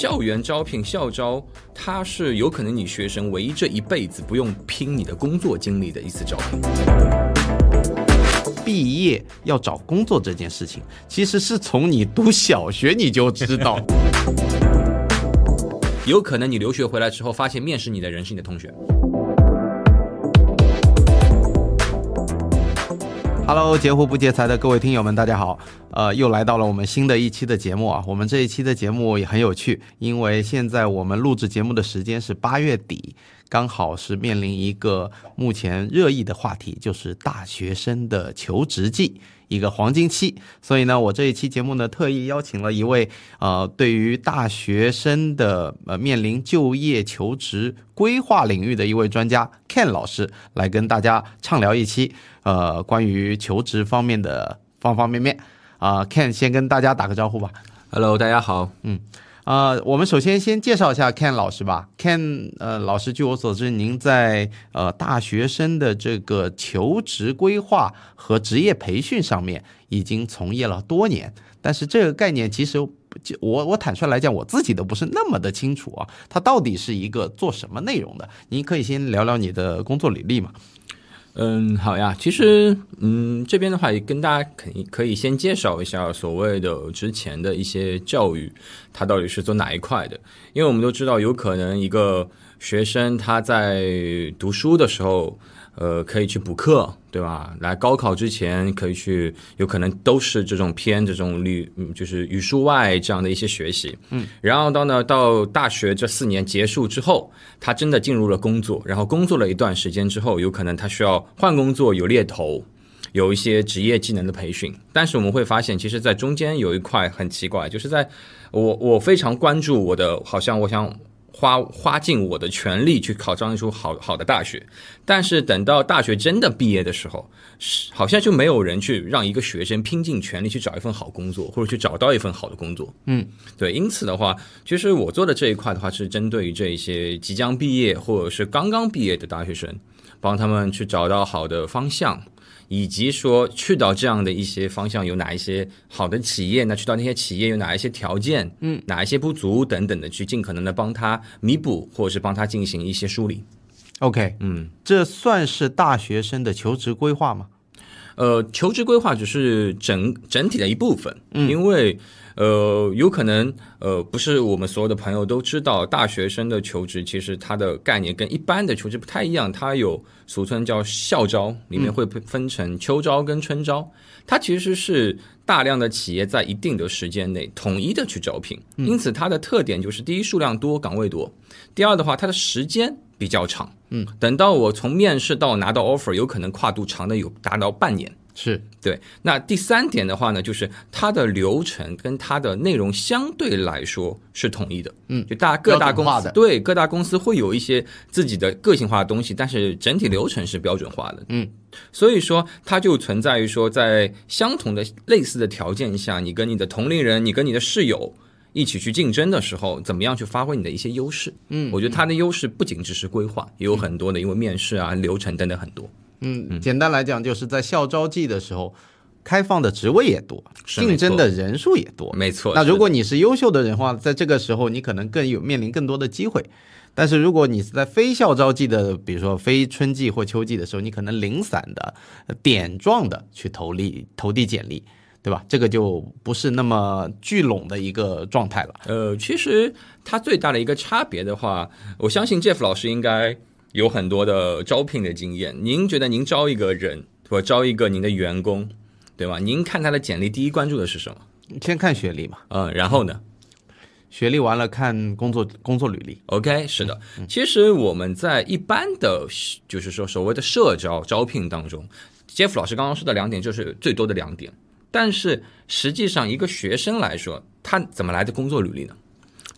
校园招聘校招，它是有可能你学生唯一这一辈子不用拼你的工作经历的一次招聘。毕业要找工作这件事情，其实是从你读小学你就知道。有可能你留学回来之后，发现面试你的人是你的同学。Hello，截胡不劫财的各位听友们，大家好。呃，又来到了我们新的一期的节目啊。我们这一期的节目也很有趣，因为现在我们录制节目的时间是八月底，刚好是面临一个目前热议的话题，就是大学生的求职季。一个黄金期，所以呢，我这一期节目呢，特意邀请了一位呃，对于大学生的呃面临就业求职规划领域的一位专家 Ken 老师，来跟大家畅聊一期呃关于求职方面的方方面面啊、Ken 先跟大家打个招呼吧。Hello，大家好。啊、我们首先先介绍一下 Ken 老师吧。Ken 呃老师，据我所知，您在呃大学生的这个求职规划和职业培训上面已经从业了多年，但是这个概念其实我我坦率来讲，我自己都不是那么的清楚啊，它到底是一个做什么内容的？您可以先聊聊你的工作履历嘛？嗯，好呀。其实，嗯，这边的话也跟大家可以可以先介绍一下所谓的之前的一些教育，它到底是做哪一块的？因为我们都知道，有可能一个学生他在读书的时候，呃，可以去补课，对吧？来高考之前可以去，有可能都是这种偏这种语，嗯就是语数外这样的一些学习。嗯，然后到呢，到大学这四年结束之后，他真的进入了工作，然后工作了一段时间之后，有可能他需要换工作，有猎头。有一些职业技能的培训，但是我们会发现，其实，在中间有一块很奇怪，就是在我我非常关注我的，好像我想花花尽我的全力去考上一所好好的大学，但是等到大学真的毕业的时候，是好像就没有人去让一个学生拼尽全力去找一份好工作，或者去找到一份好的工作。嗯，对，因此的话，其实我做的这一块的话，是针对于这一些即将毕业或者是刚刚毕业的大学生，帮他们去找到好的方向。以及说去到这样的一些方向有哪一些好的企业，那去到那些企业有哪一些条件，嗯，哪一些不足等等的，去尽可能的帮他弥补，或者是帮他进行一些梳理。OK，嗯，这算是大学生的求职规划吗？呃，求职规划只是整整体的一部分，嗯，因为呃，有可能呃，不是我们所有的朋友都知道，大学生的求职其实它的概念跟一般的求职不太一样，它有俗称叫校招，里面会分成秋招跟春招，它其实是大量的企业在一定的时间内统一的去招聘，因此它的特点就是第一数量多，岗位多，第二的话，它的时间比较长，嗯，等到我从面试到拿到 offer，有可能跨度长的有达到半年。是对，那第三点的话呢，就是它的流程跟它的内容相对来说是统一的，嗯就大各大公司对各大公司会有一些自己的个性化的东西，但是整体流程是标准化的，嗯，所以说它就存在于说，在相同的类似的条件下，你跟你的同龄人，你跟你的室友。一起去竞争的时候，怎么样去发挥你的一些优势？嗯，我觉得它的优势不仅只是规划，也有很多的，因为面试啊、流程等等很多。嗯，简单来讲，就是在校招季的时候，开放的职位也多，竞争的人数也多。没错，那如果你是优秀的人的话，在这个时候你可能更有面临更多的机会。但是如果你是在非校招季的，比如说非春季或秋季的时候，你可能零散的、呃点状的去投递投递简历，对吧？这个就不是那么聚拢的一个状态了。呃，其实它最大的一个差别的话，我相信 Jeff 老师应该有很多的招聘的经验。您觉得您招一个人，或招一个您的员工，对吧？您看他的简历，第一关注的是什么？先看学历嘛，嗯，然后呢学历完了看工作工作履历。？OK，是的。其实我们在一般的，就是说所谓的社招招聘当中，Jeff 老师刚刚说的两点就是最多的两点。但是实际上，一个学生来说，他怎么来的工作履历呢？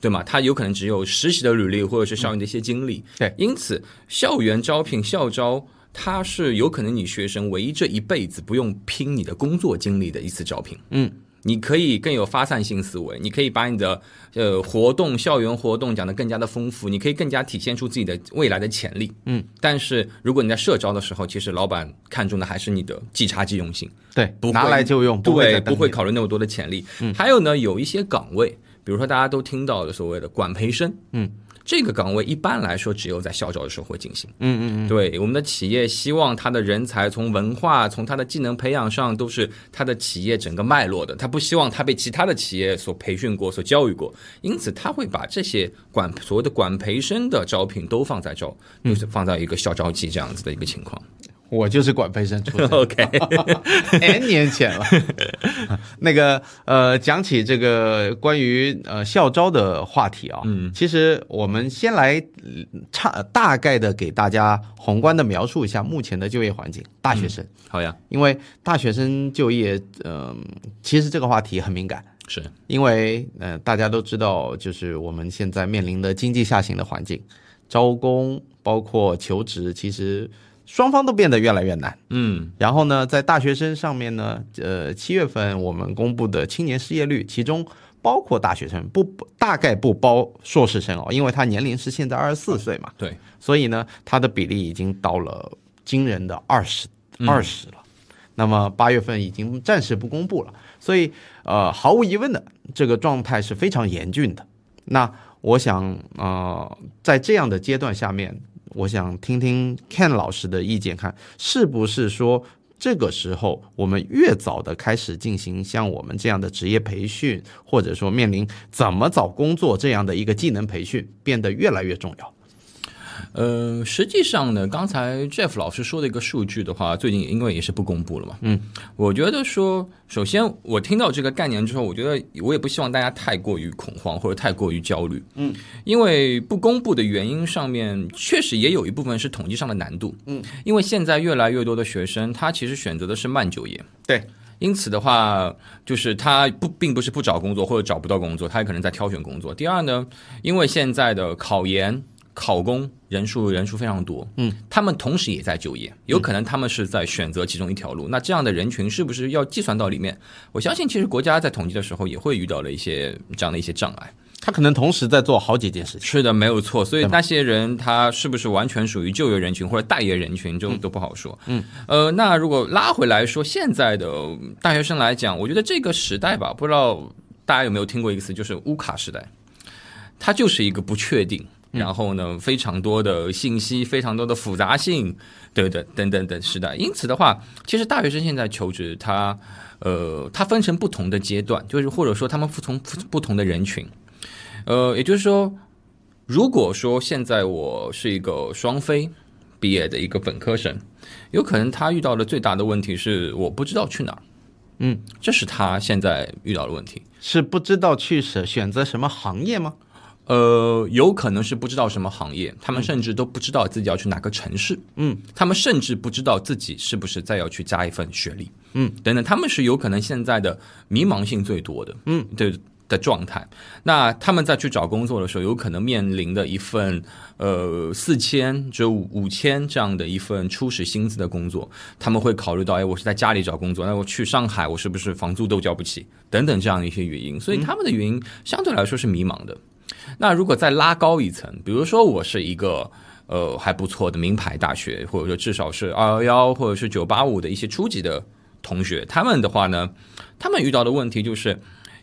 对吗？他有可能只有实习的履历，或者是校园的一些经历。对因此校园招聘、校招，它是有可能你学生唯一这一辈子不用拼你的工作经历的一次招聘。嗯，你可以更有发散性思维，你可以把你的呃活动、校园活动讲得更加的丰富，你可以更加体现出自己的未来的潜力。嗯，但是如果你在社招的时候，其实老板看重的还是你的即插即用性。对，不会拿来就用，对，不会考虑那么多的潜力。嗯还有呢，有一些岗位比如说大家都听到的所谓的管培生，嗯，这个岗位一般来说只有在校招的时候会进行。嗯嗯嗯，对，我们的企业希望他的人才从文化、从他的技能培养上都是他的企业整个脉络的，他不希望他被其他的企业所培训过、所教育过，因此他会把这些管所谓的管培生的招聘都放在招，就是放在一个校招季这样子的一个情况。我就是管培生出身。OK，N 年前了。那个呃，讲起这个关于呃校招的话题啊，嗯，其实我们先来呃差大概的给大家宏观的描述一下目前的就业环境，大学生，好呀，因为大学生就业，嗯、其实这个话题很敏感。是因为呃，大家都知道，就是我们现在面临的经济下行的环境，招工包括求职，其实双方都变得越来越难。嗯然后呢，在大学生上面呢，呃，七月份我们公布的青年失业率，其中包括大学生，不不大概不包硕士生哦，因为他年龄是现在二十四岁嘛，对，所以呢，他的比例已经到了惊人的二十二十了。那么八月份已经暂时不公布了，所以呃，毫无疑问的，这个状态是非常严峻的。那我想呃，在这样的阶段下面，我想听听 Ken 老师的意见，看是不是说这个时候我们越早的开始进行像我们这样的职业培训，或者说面临怎么找工作这样的一个技能培训，变得越来越重要。呃，实际上呢，刚才 Jeff 老师说的一个数据的话，最近因为也是不公布了嘛，嗯，我觉得说，首先我听到这个概念之后，我觉得我也不希望大家太过于恐慌或者太过于焦虑，嗯，因为不公布的原因上面确实也有一部分是统计上的难度，嗯，因为现在越来越多的学生他其实选择的是慢就业，对，因此的话，就是他不并不是不找工作或者找不到工作，他也可能在挑选工作。第二呢，因为现在的考研、考公人数人数非常多，嗯，他们同时也在就业，有可能他们是在选择其中一条路。那这样的人群是不是要计算到里面？我相信，其实国家在统计的时候也会遇到了一些这样的一些障碍。他可能同时在做好几件事情。是的，没有错。所以那些人他是不是完全属于就业人群或者待业人群，就都不好说。嗯，呃，那如果拉回来说，现在的大学生来讲，我觉得这个时代吧，不知道大家有没有听过一个词，就是乌卡时代，它就是一个不确定。然后呢，非常多的信息，非常多的复杂性，对对，等等等是的。因此的话，其实大学生现在求职，他呃，他分成不同的阶段，就是或者说他们服从不不同的人群。呃，也就是说，如果说现在我是一个双非毕业的一个本科生，有可能他遇到的最大的问题是我不知道去哪儿，嗯，这是他现在遇到的问题。是不知道去选选择什么行业吗？呃，有可能是不知道什么行业，他们甚至都不知道自己要去哪个城市，嗯，他们甚至不知道自己是不是再要去加一份学历，嗯，等等，他们是有可能现在的迷茫性最多的，嗯，对的状态。那他们在去找工作的时候，有可能面临的一份呃四千只有五千这样的一份初始薪资的工作，他们会考虑到，哎，我是在家里找工作，那我去上海，我是不是房租都交不起，等等这样的一些原因，所以他们的原因相对来说是迷茫的。那如果再拉高一层，比如说我是一个呃还不错的名牌大学，或者说至少是二幺幺或者是九八五的一些初级的同学，他们的话呢，他们遇到的问题就是。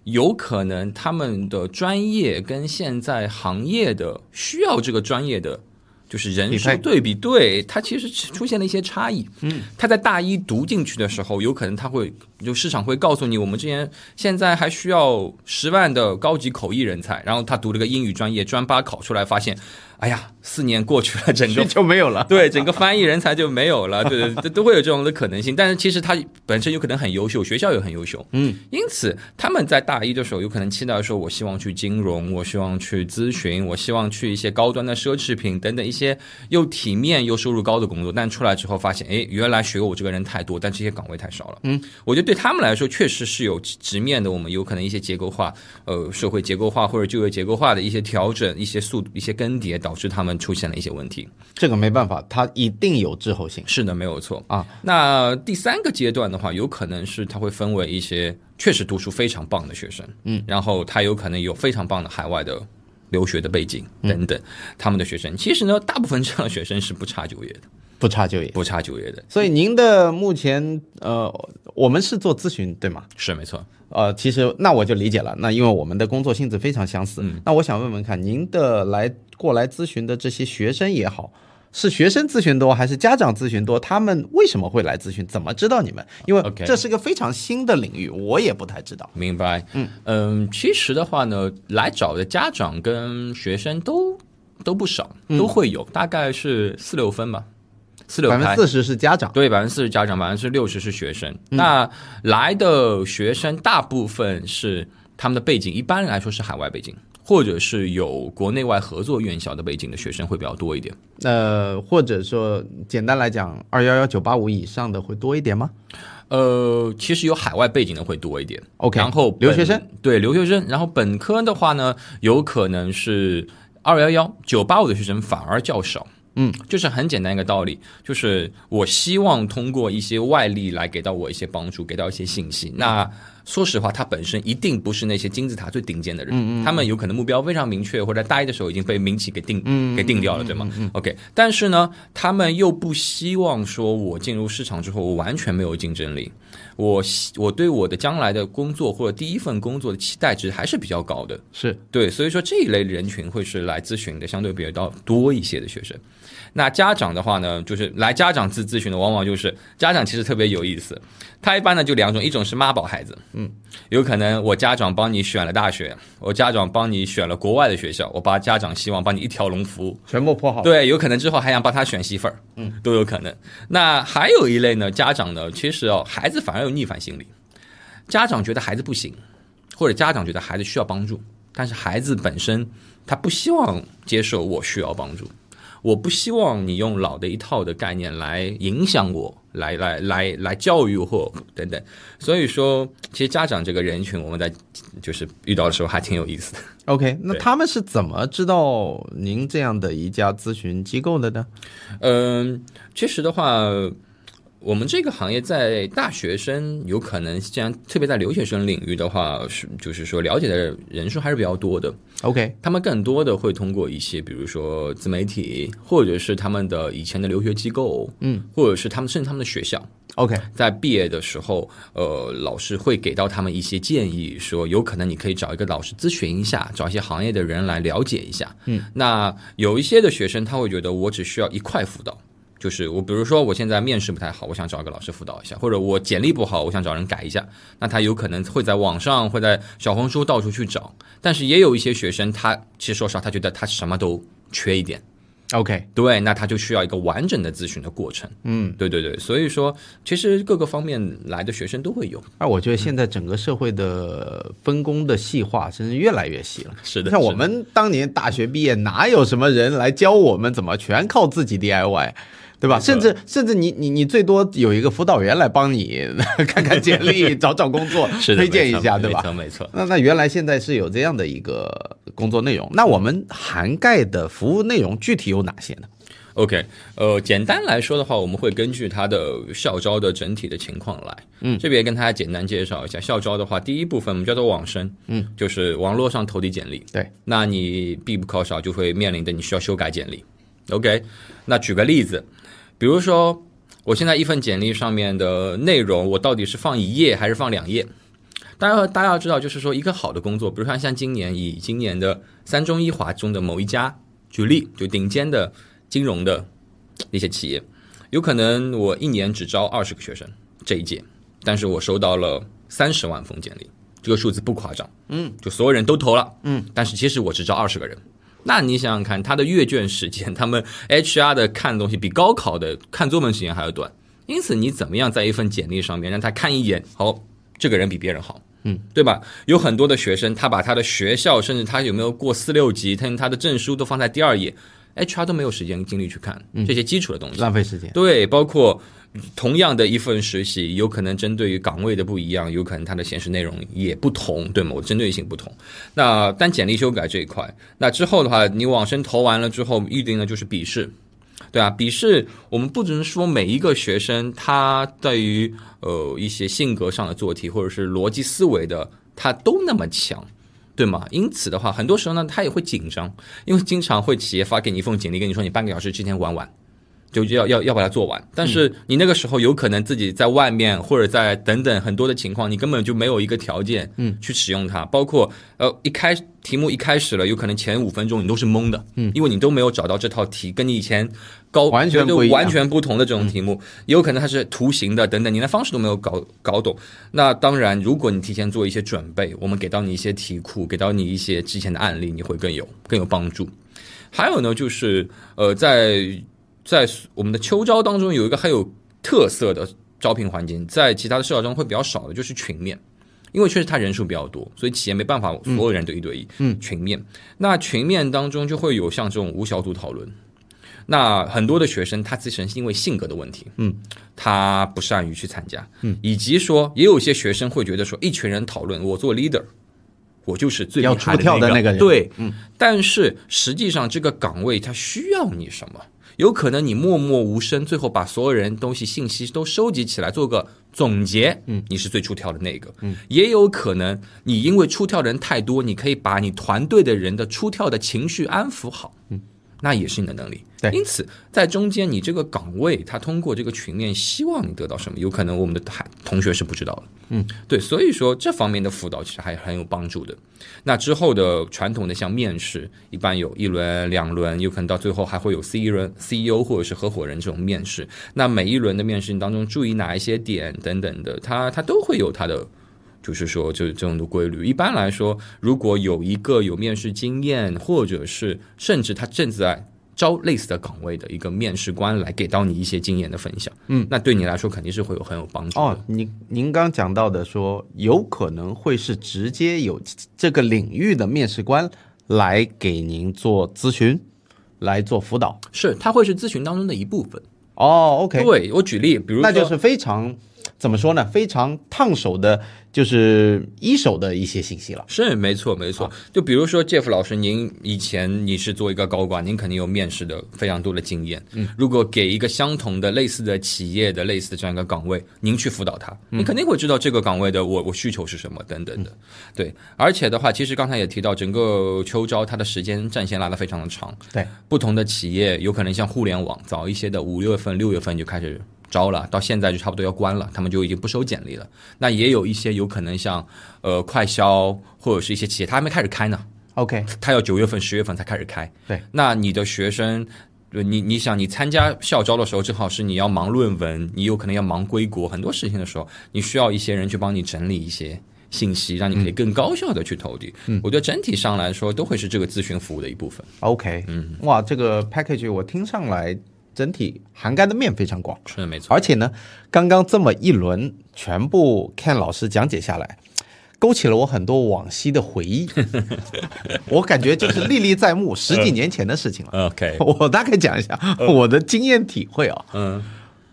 有可能他们的专业跟现在行业的需要这个专业的就是人数对比，对他其实出现了一些差异。嗯，他在大一读进去的时候，有可能他会就市场会告诉你，我们之前现在还需要十万的高级口译人才，然后他读了个英语专业，专八考出来发现，哎呀，四年过去了，整个 就没有了。对，整个翻译人才就没有了，对，这都会有这种的可能性。但是其实他本身有可能很优秀，学校也很优秀，嗯，因此他们在大一的时候有可能期待说，我希望去金融，我希望去咨询，我希望去一些高端的奢侈品等等一些又体面又收入高的工作。但出来之后发现，哎，原来学我这个人太多，但这些岗位太少了。嗯，我觉得对他们来说确实是有直面的，我们有可能一些结构化，呃，社会结构化或者就业结构化的一些调整、一些速度、一些更迭，导致他们出现了一些问题。这个没办法，它一定有滞后性是的，没有错啊。那第三个阶段的话，有可能是它会分为一些确实读书非常棒的学生，嗯，然后他有可能有非常棒的海外的留学的背景等等，他们的学生，其实呢，大部分这样的学生是不差就业的，不差就业。不差就业的，所以您的目前呃，我们是做咨询对吗？是没错。呃，其实那我就理解了。那因为我们的工作性质非常相似，那我想问问看，您的来过来咨询的这些学生也好，是学生咨询多还是家长咨询多？他们为什么会来咨询？怎么知道你们？因为这是个非常新的领域，我也不太知道。明白，嗯嗯，其实的话呢，来找的家长跟学生都都不少，都会有，大概是四六分吧，四六开百分之。四十是家长，对，百分之四十家长，百分之六十是学生。那来的学生大部分是他们的背景，一般来说是海外背景，或者是有国内外合作院校的背景的学生会比较多一点。呃，或者说简单来讲，二幺幺九八五以上的会多一点吗呃，其实有海外背景的会多一点。？OK，然后留学生对留学生，然后本科的话呢，有可能是二幺幺九八五的学生反而较少。嗯，就是很简单一个道理，就是我希望通过一些外力来给到我一些帮助，给到一些信息。那说实话，他本身一定不是那些金字塔最顶尖的人，他们有可能目标非常明确，或者大一的时候已经被民企给定、给定掉了，对吗、o k 但是呢，他们又不希望说我进入市场之后，我完全没有竞争力。我希我对我的将来的工作或者第一份工作的期待值还是比较高的，是。对，所以说这一类人群会是来咨询的相对比较多一些的学生。那家长的话呢，就是来家长咨咨询的，往往就是家长其实特别有意思，他一般呢就两种，一种是妈宝孩子，嗯，有可能我家长帮你选了大学，我家长帮你选了国外的学校，我把家长希望帮你一条龙服务，全部铺好。对，有可能之后还想帮他选媳妇儿，嗯，都有可能。那还有一类呢，家长呢，其实哦，孩子反而有逆反心理，家长觉得孩子不行，或者家长觉得孩子需要帮助，但是孩子本身他不希望接受我需要帮助，我不希望你用老的一套的概念来影响我，来来来来教育我等等。所以说，其实家长这个人群，我们在就是遇到的时候还挺有意思的。OK，那他们是怎么知道您这样的一家咨询机构的呢？嗯，其实的话，我们这个行业在大学生有可能，既然特别在留学生领域的话，是就是说了解的人数还是比较多的。OK，他们更多的会通过一些，比如说自媒体，或者是他们的以前的留学机构，嗯，或者是他们甚至他们的学校，OK，在毕业的时候，呃，老师会给到他们一些建议，说有可能你可以找一个老师咨询一下，找一些行业的人来了解一下。嗯，那有一些的学生他会觉得我只需要一块辅导。就是我，比如说我现在面试不太好，我想找一个老师辅导一下，或者我简历不好，我想找人改一下，那他有可能会在网上，会在小红书到处去找。但是也有一些学生，他其实说实话，他觉得他什么都缺一点，OK，对，那他就需要一个完整的咨询的过程。嗯，对对对，所以说其实各个方面来的学生都会有。而我觉得现在整个社会的分工的细化真是越来越细了。是的，像我们当年大学毕业，哪有什么人来教我们怎么，全靠自己 DIY。对吧？甚至甚至你你你最多有一个辅导员来帮你 看看简历、找找工作、推荐一下，对吧？没错没错。那那原来现在是有这样的一个工作内容，那我们涵盖的服务内容具体有哪些呢？OK，呃，简单来说的话，我们会根据它的校招的整体的情况来。嗯，这边跟大家简单介绍一下校招的话，第一部分我们叫做网申，嗯，就是网络上投递简历。对，那你必不可少就会面临的你需要修改简历。OK，那举个例子，比如说我现在一份简历上面的内容，我到底是放一页还是放两页？大家大家要知道，就是说一个好的工作，比如说像今年以今年的三中一华中的某一家举例，就顶尖的金融的一些企业，有可能我一年只招二十个学生这一届，但是我收到了三十万封简历，这个数字不夸张，嗯，就所有人都投了，嗯，但是其实我只招二十个人。那你想想看，他的阅卷时间，他们 HR 的看东西比高考的看作文时间还要短，因此你怎么样在一份简历上面让他看一眼，好，这个人比别人好，嗯，对吧？有很多的学生，他把他的学校，甚至他有没有过四六级，他他的证书都放在第二页，HR 都没有时间精力去看这些基础的东西。浪费时间。对，包括同样的一份实习，有可能针对于岗位的不一样，有可能它的显示内容也不同，对吗？我针对性不同。那单简历修改这一块，那之后的话，你往申投完了之后，预定的就是笔试。对啊，笔试我们不只是说每一个学生他对于呃一些性格上的做题或者是逻辑思维的他都那么强，对吗？因此的话，很多时候呢，他也会紧张，因为经常会企业发给你一份简历，跟你说你半个小时之前玩完。就要要要把它做完，但是你那个时候有可能自己在外面或者在等等很多的情况，你根本就没有一个条件，嗯，去使用它。包括呃，一开题目一开始了，有可能前五分钟你都是懵的，嗯，因为你都没有找到这套题跟你以前高完全不完全不同的这种题目，也有可能它是图形的等等，你连方式都没有搞搞懂。那当然，如果你提前做一些准备，我们给到你一些题库，给到你一些之前的案例，你会更有更有帮助。还有呢，就是呃，在在我们的秋招当中，有一个很有特色的招聘环境，在其他的社招中会比较少的，就是群面，因为确实他人数比较多，所以企业没办法所有人都一对一。嗯，群面，那群面当中就会有像这种无小组讨论，那很多的学生他自身是因为性格的问题，嗯，他不善于去参加，嗯，以及说也有些学生会觉得说，一群人讨论，我做 leader，我就是最要出跳的那个人，对，嗯，但是实际上这个岗位它需要你什么？有可能你默默无声，最后把所有人东西信息都收集起来，做个总结。嗯，你是最出挑的那个。嗯，也有可能你因为出挑的人太多，你可以把你团队的人的出挑的情绪安抚好。嗯。那也是你的能力，对。因此，在中间，你这个岗位，他通过这个群面，希望你得到什么？有可能我们的同同学是不知道的，嗯，对。所以说，这方面的辅导其实还很有帮助的。那之后的传统的像面试，一般有一轮、两轮，有可能到最后还会有 C 轮、CEO 或者是合伙人这种面试。那每一轮的面试当中，注意哪一些点等等的，他他都会有他的。就是说，就是这种的规律。一般来说，如果有一个有面试经验，或者是甚至他正在招类似的岗位的一个面试官来给到你一些经验的分享，嗯，那对你来说肯定是会有很有帮助。哦，您您刚讲到的说，有可能会是直接有这个领域的面试官来给您做咨询，来做辅导，是他会是咨询当中的一部分。哦，OK，对我举例，比如那就是非常。怎么说呢？非常烫手的，就是一手的一些信息了。是，没错，没错。就比如说，Jeff 老师，您以前你是做一个高管，您肯定有面试的非常多的经验。嗯，如果给一个相同的、类似的企业的类似的这样一个岗位，您去辅导他，你肯定会知道这个岗位的我我需求是什么等等的。对，而且的话，其实刚才也提到，整个秋招它的时间战线拉得非常的长。对，不同的企业有可能像互联网早一些的五六月份、六月份就开始。招了，到现在就差不多要关了，他们就已经不收简历了。那也有一些有可能像呃快销或者是一些企业，他还没开始开呢。OK，他要九月份、十月份才开始开。对，那你的学生，你你想你参加校招的时候，正好是你要忙论文，你有可能要忙归国很多事情的时候，你需要一些人去帮你整理一些信息，让你可以更高效的去投递。嗯，我觉得整体上来说，都会是这个咨询服务的一部分。OK，嗯，哇，这个 package 我听上来。整体涵盖的面非常广，是的，没错。而且呢，刚刚这么一轮全部 Ken 老师讲解下来，勾起了我很多往昔的回忆。我感觉就是历历在目，十几年前的事情了。OK，我大概讲一下我的经验体会啊。嗯，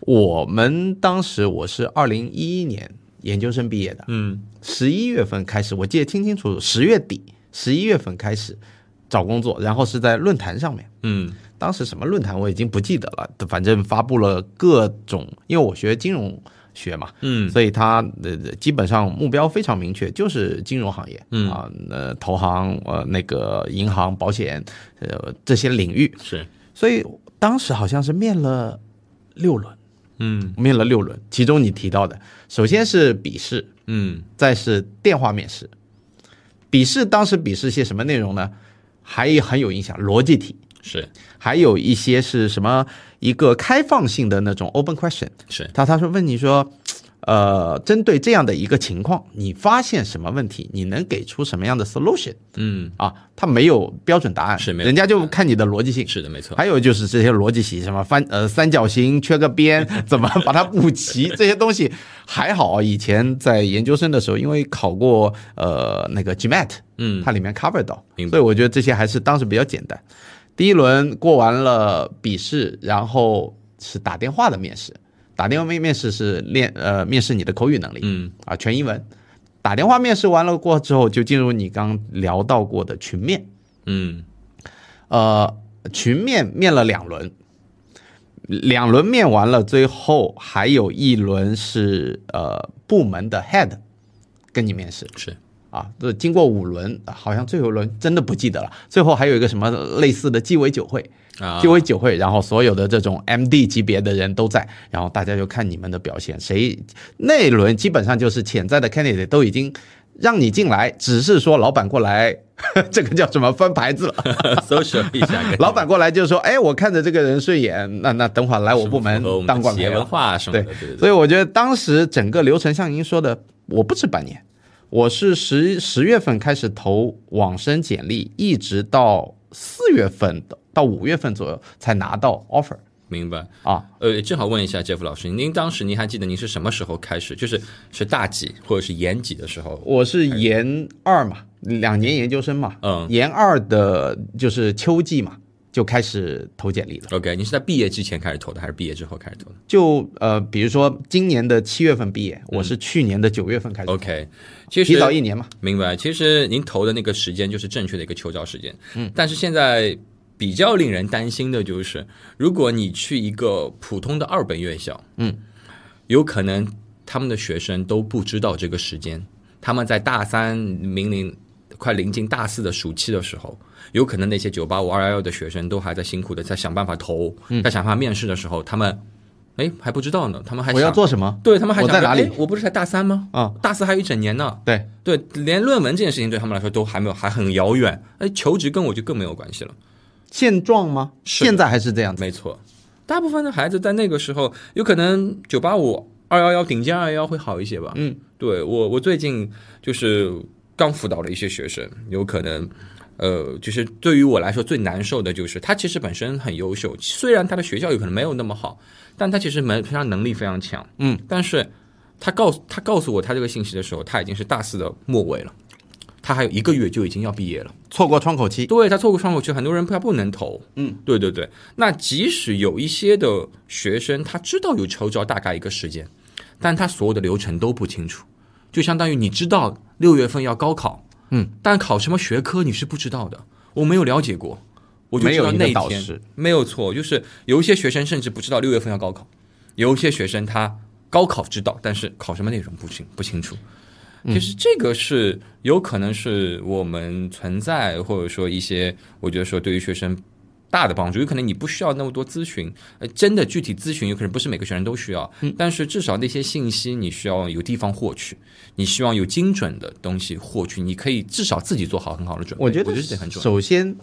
我们当时我是二零一一年研究生毕业的。嗯，十一月份开始，我记得清清楚楚，十月底十一月份开始找工作，然后是在论坛上面。嗯。当时什么论坛我已经不记得了，反正发布了各种，因为我学金融学嘛，嗯，所以他呃基本上目标非常明确，就是金融行业，嗯。啊，呃投行呃那个银行、保险呃这些领域。是，所以当时好像是面了六轮，嗯，面了六轮，其中你提到的，首先是笔试，嗯，再是电话面试，笔试当时笔试些什么内容呢？还很有影响，逻辑题。是，还有一些是什么一个开放性的那种 open question，是他他说问你说，呃，针对这样的一个情况，你发现什么问题，你能给出什么样的 solution？嗯，啊，他没有标准答案，是，人家就看你的逻辑性，是的，没错。还有就是这些逻辑题，什么翻呃三角形缺个边，怎么把它补齐？这些东西还好，以前在研究生的时候，因为考过呃那个 GMAT，嗯，它里面 cover 到，所以我觉得这些还是当时比较简单。第一轮过完了笔试，然后是打电话的面试。打电话面面试是练呃面试你的口语能力，嗯啊全英文。打电话面试完了过之后，就进入你刚聊到过的群面，嗯，呃群面面了两轮，两轮面完了，最后还有一轮是呃部门的 head 跟你面试，是。啊，这经过五轮，啊好像最后一轮真的不记得了。最后还有一个什么类似的鸡尾酒会，啊鸡尾酒会，然后所有的这种 MD 级别的人都在，然后大家就看你们的表现，谁那一轮基本上就是潜在的 candidate 都已经让你进来，只是说老板过来，这个叫什么翻牌子了。social 一下，老板过来就说：“哎，我看着这个人顺眼，那那等会儿来我部门当管企业文。化什么对的，对对所以我觉得当时整个流程像您说的，我不止半年，我是十十月份开始投网申简历，一直到四月份到五月份左右才拿到 offer 明白。啊。呃，正好问一下 Jeff 老师，您当时您还记得您是什么时候开始？就是是大几或者是研几的时候？我是研二嘛，两年研究生嘛，嗯研二的就是秋季嘛，就开始投简历了。OK，你是在毕业之前开始投的，还是毕业之后开始投的就呃，比如说今年的七月份毕业，我是去年的九月份开始投，？OK，其实提早一年嘛。明白。其实您投的那个时间就是正确的一个秋招时间。嗯，但是现在比较令人担心的就是，如果你去一个普通的二本院校，嗯，有可能他们的学生都不知道这个时间，他们在大三明临快临近大四的暑期的时候，有可能那些九八五二幺幺的学生都还在辛苦的在想办法投，嗯在想办法面试的时候，他们哎还不知道呢，他们还我要做什么？对他们还想我在哪里哎我不是才大三吗？啊、大四还有一整年呢。对，对，连论文这件事情对他们来说都还没有，还很遥远。哎，求职跟我就更没有关系了。现状吗？是现在还是这样子。没错，大部分的孩子在那个时候，有可能九八五、二幺幺、顶尖二幺幺会好一些吧。嗯，对我，我最近就是刚辅导了一些学生，有可能。呃，就是对于我来说最难受的就是他其实本身很优秀，虽然他的学校有可能没有那么好，但他其实门非常能力非常强。嗯，但是他告诉他告诉我他这个信息的时候，他已经是大四的末尾了，他还有一个月就已经要毕业了。错过窗口期，对他错过窗口期，很多人他不能投。嗯，对对对。那即使有一些的学生他知道有秋招大概一个时间，但他所有的流程都不清楚，就相当于你知道六月份要高考，嗯，但考什么学科你是不知道的，我没有了解过，我就知道没有一天没有错，就是有一些学生甚至不知道六月份要高考，有一些学生他高考知道，但是考什么内容不清不清楚。其实这个是有可能是我们存在，或者说一些我觉得说对于学生大的帮助，有可能你不需要那么多咨询，呃，真的具体咨询有可能不是每个学生都需要，但是至少那些信息你需要有地方获取，你希望有精准的东西获取，你可以至少自己做好很好的准备。我觉得我觉得这很重要。首先，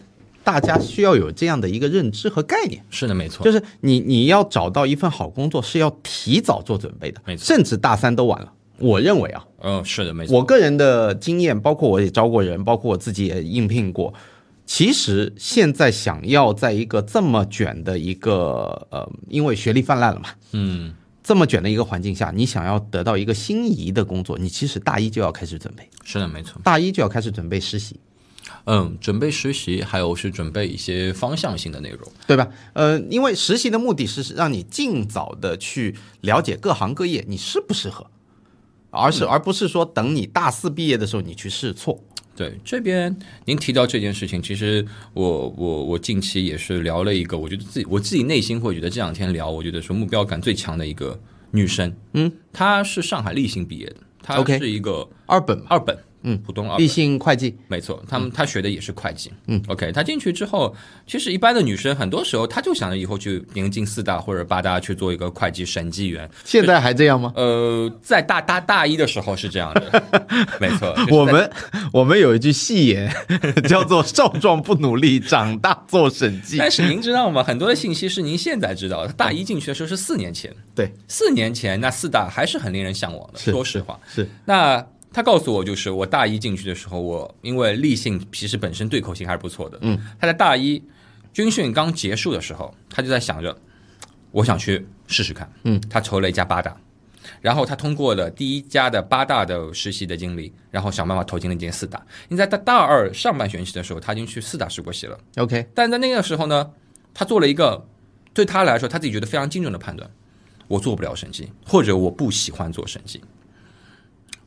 大家需要有这样的一个认知和概念，是的，没错，就是你你要找到一份好工作是要提早做准备的，没错甚至大三都晚了。我认为啊，嗯，是的，没错。我个人的经验，包括我也招过人，包括我自己也应聘过。其实现在想要在一个这么卷的一个呃，因为学历泛滥了嘛，嗯，这么卷的一个环境下，你想要得到一个心仪的工作，你其实大一就要开始准备，是的，没错。大一就要开始准备实习，嗯，准备实习，还有是准备一些方向性的内容。对吧？呃，因为实习的目的是让你尽早的去了解各行各业你适不适合，而是而不是说等你大四毕业的时候你去试错。对这边您提到这件事情，其实我我我近期也是聊了一个，我觉得自己我自己内心会觉得这两天聊，我觉得说目标感最强的一个女生，嗯，她是上海立信毕业的，她是一个二本，二本，嗯，普通二立本。信会计，没错，他们他学的也是会计，嗯，OK，他进去之后，其实一般的女生很多时候，她就想着以后去临近四大或者八大去做一个会计审计员，现在还这样吗？呃，在大大大一的时候是这样的，没错，就是我们 我们有一句戏言，叫做“少壮不努力，长大做审计但是您知道吗？很多的信息是您现在知道的。大一进去的时候是四年前，”。对，四年前那四大还是很令人向往的。说实话，是那他告诉我，就是我大一进去的时候，我因为立信其实本身对口型还是不错的。嗯，他在大一军训刚结束的时候，他就在想着，我想去试试看。嗯，他投了一家八大。然后他通过了第一家的八大的实习的经历，然后想办法投进了一间四大。你在他大二上半学期的时候，他已经去四大试过习了。OK，但在那个时候呢，他做了一个对他来说他自己觉得非常精准的判断：我做不了审计，或者我不喜欢做审计。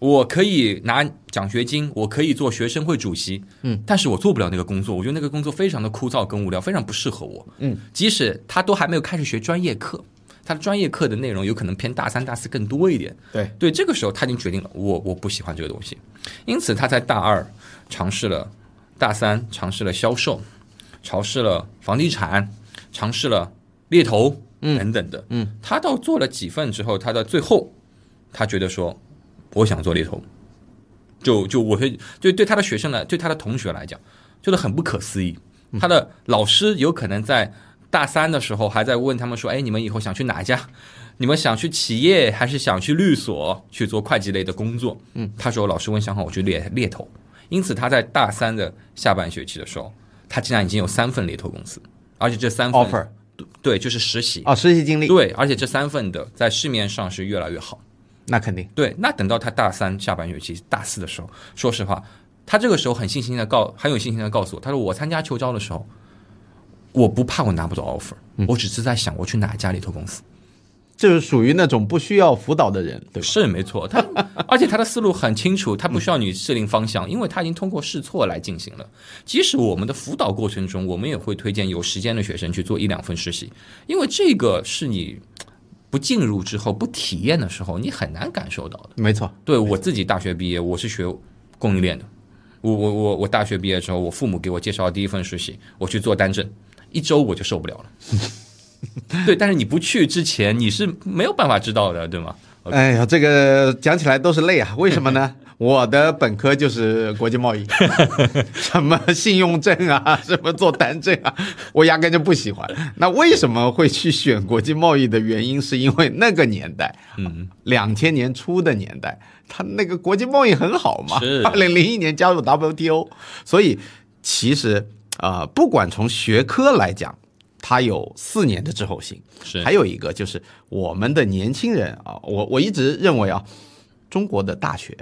我可以拿奖学金，我可以做学生会主席，嗯，但是我做不了那个工作，我觉得那个工作非常的枯燥跟无聊，非常不适合我，嗯，即使他都还没有开始学专业课，他的专业课的内容有可能偏大三、大四更多一点。对，对，这个时候他已经决定了，我我不喜欢这个东西，因此他在大二尝试了，大三尝试了销售，尝试了房地产，尝试了猎头，嗯。等等的，嗯，他到做了几份之后，他到最后，他觉得说，我想做猎头，就就我会就对他的学生来，对他的同学来讲，就是很不可思议。他的老师有可能在大三的时候还在问他们说：“哎，你们以后想去哪一家？你们想去企业还是想去律所去做会计类的工作？”嗯，他说：“老师问想好，我去猎猎头。”因此，他在大三的下半学期的时候，他竟然已经有三份猎头公司，而且这三份 offer 对，就是实习啊，实习经历，对，而且这三份的在市面上是越来越好。那肯定对。那等到他大三下半学期、大四的时候，说实话，他这个时候很信心的告，很有信心的告诉我，他说我参加秋招的时候，我不怕我拿不到 offer，、我只是在想我去哪一家猎头公司。就是属于那种不需要辅导的人，对吧？是没错，他 而且他的思路很清楚，他不需要你设定方向，因为他已经通过试错来进行了。即使我们的辅导过程中，我们也会推荐有时间的学生去做一两份实习，因为这个是你不进入之后、不体验的时候，你很难感受到的。没错，对我自己大学毕业，我是学供应链的。我我我我大学毕业之后，我父母给我介绍的第一份实习，我去做单证，一周我就受不了了。对，但是你不去之前，你是没有办法知道的，对吗？哎呀，这个讲起来都是泪啊！为什么呢？我的本科就是国际贸易，什么信用证啊，什么做单证啊，我压根就不喜欢。那为什么会去选国际贸易的原因，是因为那个年代，嗯，两千年初的年代，它那个国际贸易很好嘛。是二零零一年加入 WTO，所以其实啊、呃不管从学科来讲，它有四年的滞后性。是还有一个就是我们的年轻人啊，我我一直认为啊，中国的大学，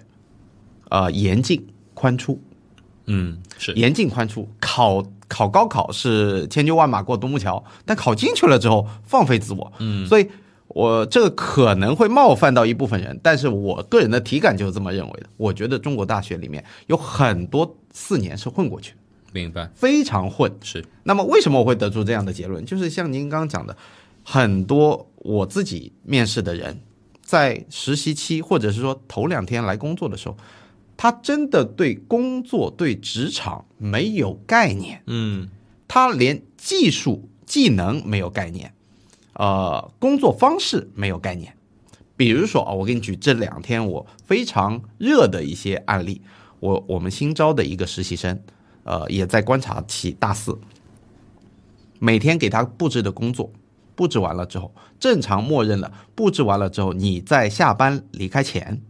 呃，严进宽出，嗯，是严进宽出，考考高考是千军万马过独木桥，但考进去了之后放飞自我，嗯，所以我这个可能会冒犯到一部分人，但是我个人的体感就是这么认为的。我觉得中国大学里面有很多四年是混过去，明白，非常混，是那么为什么我会得出这样的结论？就是像您刚刚讲的，很多我自己面试的人，在实习期或者是说头两天来工作的时候，他真的对工作、对职场没有概念，嗯。他连技术技能没有概念，呃，工作方式没有概念。比如说啊，我给你举这两天我非常热的一些案例，我我们新招的一个实习生，呃，也在观察期大四，每天给他布置的工作，布置完了之后，正常默认了，布置完了之后，你在下班离开前，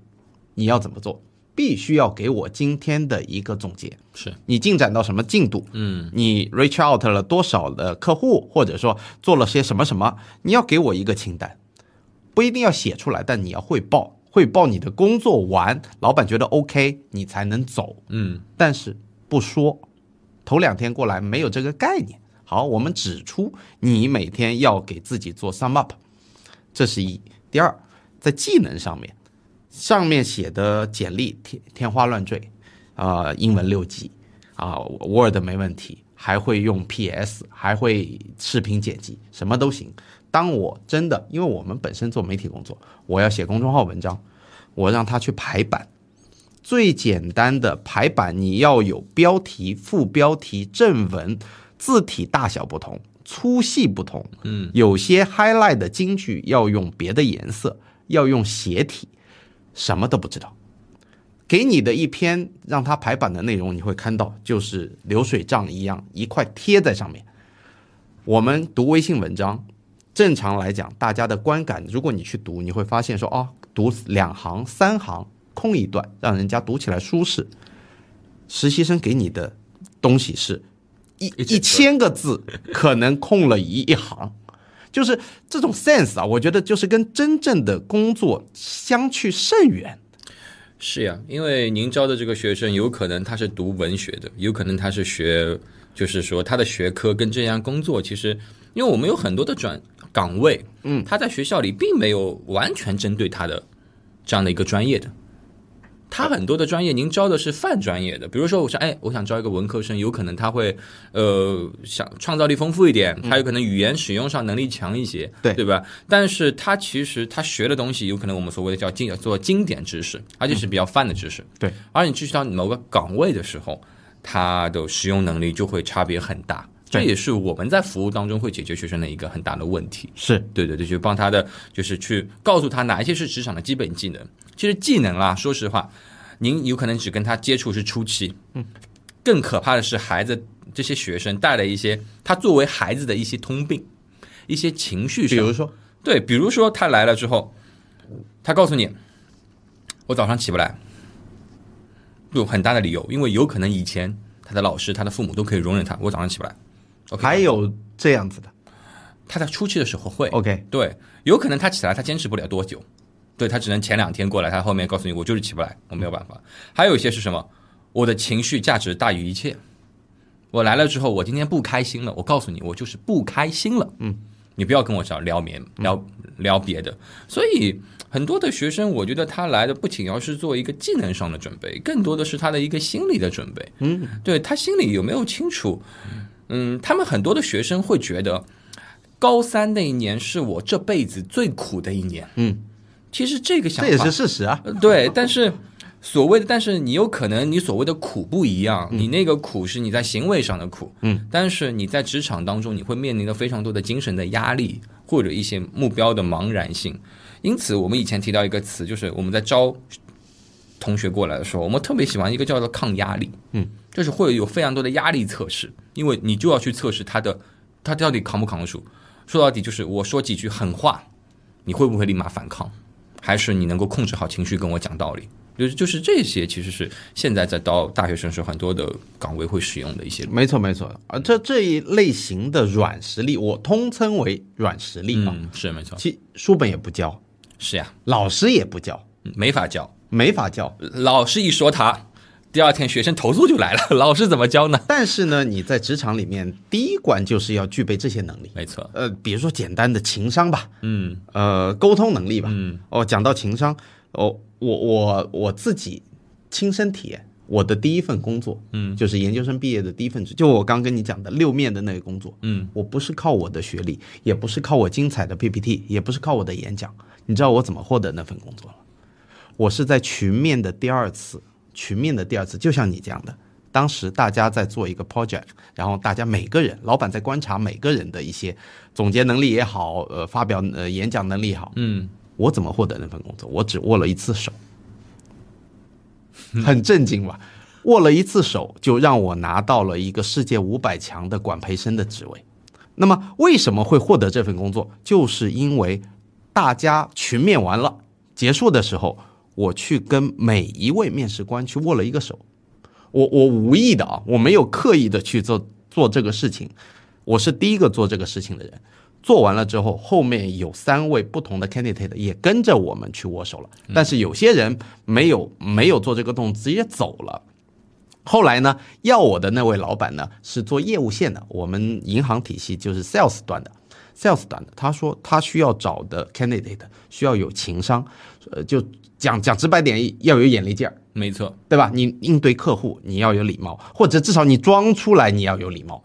你要怎么做？必须要给我今天的一个总结，是，你进展到什么进度？嗯你 reach out 了多少的客户，或者说做了些什么什么，你要给我一个清单，不一定要写出来，但你要汇报，汇报你的工作完，老板觉得 OK，你才能走。嗯但是不说，头两天过来没有这个概念。好，我们指出你每天要给自己做 sum up，这是一。第二，在技能上面，上面写的简历天天花乱坠，啊、英文六级，啊、w o r d 没问题，还会用 PS，还会视频剪辑，什么都行。当我真的，因为我们本身做媒体工作，我要写公众号文章，我让他去排版，最简单的排版，你要有标题、副标题、正文，字体大小不同，粗细不同。嗯，有些 highlight 的金句要用别的颜色，要用斜体，什么都不知道。给你的一篇让他排版的内容，你会看到就是流水账一样，一块贴在上面。我们读微信文章，正常来讲，大家的观感，如果你去读，你会发现说，哦，读两行、三行，空一段，让人家读起来舒适。实习生给你的东西是一一千个字，可能空了一一行，就是这种 sense 啊，我觉得就是跟真正的工作相去甚远。是呀，因为您招的这个学生，有可能他是读文学的，有可能他是学，就是说他的学科跟这项工作，其实因为我们有很多的转岗位，嗯，他在学校里并没有完全针对他的这样的一个专业的，他很多的专业，您招的是泛专业的，比如说我想，哎，我想招一个文科生，有可能他会呃想创造力丰富一点，他有可能语言使用上能力强一些，对对吧？但是他其实他学的东西，有可能我们所谓的叫经做经典知识，而且是比较泛的知识，对。而你去到某个岗位的时候，他的使用能力就会差别很大。这也是我们在服务当中会解决学生的一个很大的问题。是对对对，就帮他的，就是去告诉他哪一些是职场的基本技能。其实技能啦，说实话，您有可能只跟他接触是初期，嗯，更可怕的是孩子这些学生带了一些他作为孩子的一些通病，一些情绪上，比如说，对，比如说他来了之后，他告诉你，我早上起不来，有很大的理由，因为有可能以前他的老师、他的父母都可以容忍他，我早上起不来。OK，还有这样子的？他在初期的时候会，OK，对，有可能他起来他坚持不了多久，对他只能前两天过来，他后面告诉你我就是起不来，我没有办法。还有一些是什么？我的情绪价值大于一切。我来了之后，我今天不开心了，我告诉你，我就是不开心了。嗯，你不要跟我找聊眠聊聊别的。所以很多的学生，我觉得他来的不仅要是做一个技能上的准备，更多的是他的一个心理的准备。嗯，对他心里有没有清楚？嗯，他们很多的学生会觉得，高三那一年是我这辈子最苦的一年。嗯，其实这个想法这也是事实啊。呃对，但是所谓的，但是你有可能你所谓的苦不一样，你那个苦是你在行为上的苦，嗯，但是你在职场当中，你会面临着非常多的精神的压力，或者一些目标的茫然性。因此，我们以前提到一个词，就是我们在招同学过来的时候，我们特别喜欢一个叫做抗压力，嗯，就是会有非常多的压力测试，因为你就要去测试他的他到底扛不扛得住。说到底，就是我说几句狠话，你会不会立马反抗？还是你能够控制好情绪跟我讲道理？就是就是这些，其实是现在在到大学生时候很多的岗位会使用的一些。没错没错，啊，这这一类型的软实力，我通称为软实力啊。嗯，是没错，其书本也不教，是呀，老师也不教，没法教。没法教。老师一说他，第二天学生投诉就来了，老师怎么教呢？但是呢，你在职场里面，第一关就是要具备这些能力。没错，呃，比如说简单的情商吧，嗯呃，沟通能力吧。嗯哦，讲到情商，哦，我我我自己亲身体验，我的第一份工作，嗯就是研究生毕业的第一份职，就我刚跟你讲的六面的那个工作，嗯，我不是靠我的学历，也不是靠我精彩的 PPT，也不是靠我的演讲，你知道我怎么获得那份工作了？我是在群面的第二次，群面的第二次，就像你这样的。当时大家在做一个 project，然后大家每个人，老板在观察每个人的一些总结能力也好，呃，发表呃演讲能力也好，嗯，我怎么获得那份工作？我只握了一次手，很震惊吧？握了一次手就让我拿到了一个世界五百强的管培生的职位。那么为什么会获得这份工作？就是因为大家群面完了结束的时候，我去跟每一位面试官去握了一个手。我我无意的啊，我没有刻意的去做做这个事情，我是第一个做这个事情的人。做完了之后，后面有三位不同的 candidate 也跟着我们去握手了，但是有些人没有没有做这个动作，直接走了。后来呢，要我的那位老板呢是做业务线的，我们银行体系就是 sales 端的，sales 端的。他说他需要找的 candidate 需要有情商，呃，就讲讲直白点，要有眼力劲儿。没错，对吧？你应对客户你要有礼貌，或者至少你装出来你要有礼貌，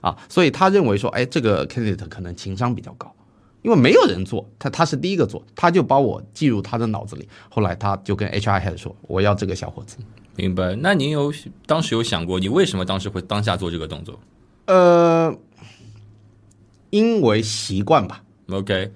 啊，所以他认为说，哎，这个 candidate 可能情商比较高，因为没有人做，他他是第一个做，他就把我记入他的脑子里。后来他就跟 HR head 说，我要这个小伙子。明白。那您有当时有想过，你为什么当时会当下做这个动作呃，因为习惯吧，？OK。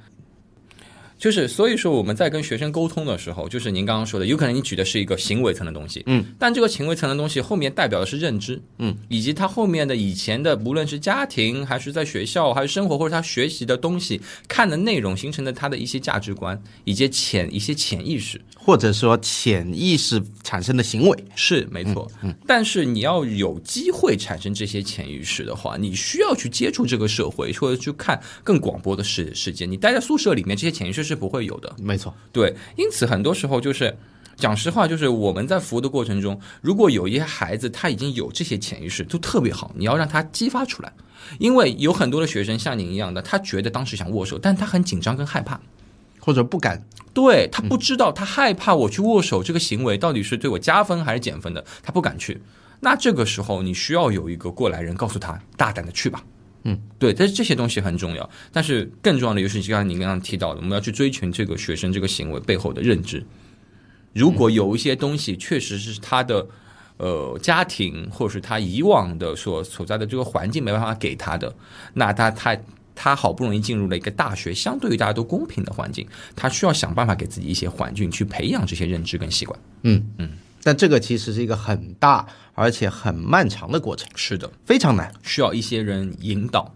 就是，所以说我们在跟学生沟通的时候，就是您刚刚说的，有可能你举的是一个行为层的东西，嗯，但这个行为层的东西后面代表的是认知，嗯，以及他后面的以前的，无论是家庭还是在学校还是生活或者他学习的东西，看的内容形成的他的一些价值观，以及潜一些潜意识，或者说潜意识产生的行为。是没错，嗯，但是你要有机会产生这些潜意识的话，你需要去接触这个社会，或者去看更广博的世世界。你待在宿舍里面，这些潜意识是不会有的。没错，对，因此很多时候就是。讲实话，就是我们在服务的过程中，如果有一些孩子他已经有这些潜意识，就特别好，你要让他激发出来。因为有很多的学生像您一样的，他觉得当时想握手，但他很紧张跟害怕，或者不敢。对他不知道，他害怕我去握手这个行为到底是对我加分还是减分的，他不敢去。那这个时候，你需要有一个过来人告诉他，大胆的去吧。嗯，对，但是这些东西很重要，但是更重要的就是刚才您刚刚提到的，我们要去追寻这个学生这个行为背后的认知。如果有一些东西确实是他的呃家庭或者是他以往的所所在的这个环境没办法给他的，那他他他好不容易进入了一个大学，相对于大家都公平的环境，他需要想办法给自己一些环境去培养这些认知跟习惯。嗯嗯，但这个其实是一个很大而且很漫长的过程，是的，非常难。需要一些人引导。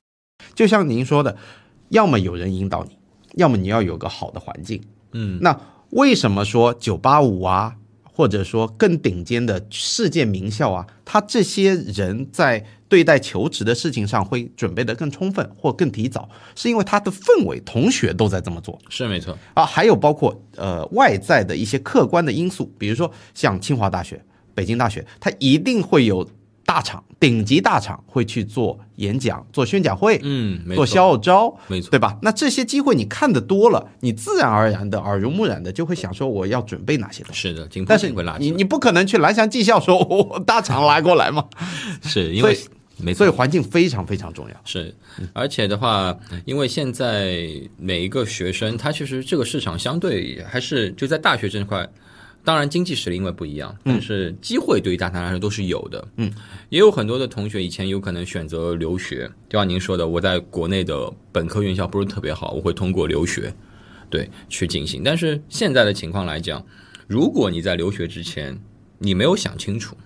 就像您说的，要么有人引导你，要么你要有个好的环境。嗯，那为什么说九八五啊，或者说更顶尖的世界名校啊，他这些人在对待求职的事情上会准备的更充分或更提早，是因为他的氛围，同学都在这么做是没错。啊。还有包括呃外在的一些客观的因素，比如说像清华大学、北京大学，它一定会有大厂、顶级大厂会去做演讲、做宣讲会，嗯，没做，校招，没错。对吧？那这些机会你看的多了，你自然而然的耳濡目染的就会想说我要准备哪些东西。是的，紧但是迫性会拉。你你不可能去蓝翔技校说我大厂拉过来嘛，是因为所没错所以，环境非常非常重要。是，而且的话，因为现在每一个学生，他其实这个市场相对还是就在大学这块，当然经济实力因为不一样，但是机会对于大家来说都是有的。嗯，也有很多的同学以前有可能选择留学，就像您说的，我在国内的本科院校不是特别好，我会通过留学对去进行。但是现在的情况来讲，如果你在留学之前你没有想清楚，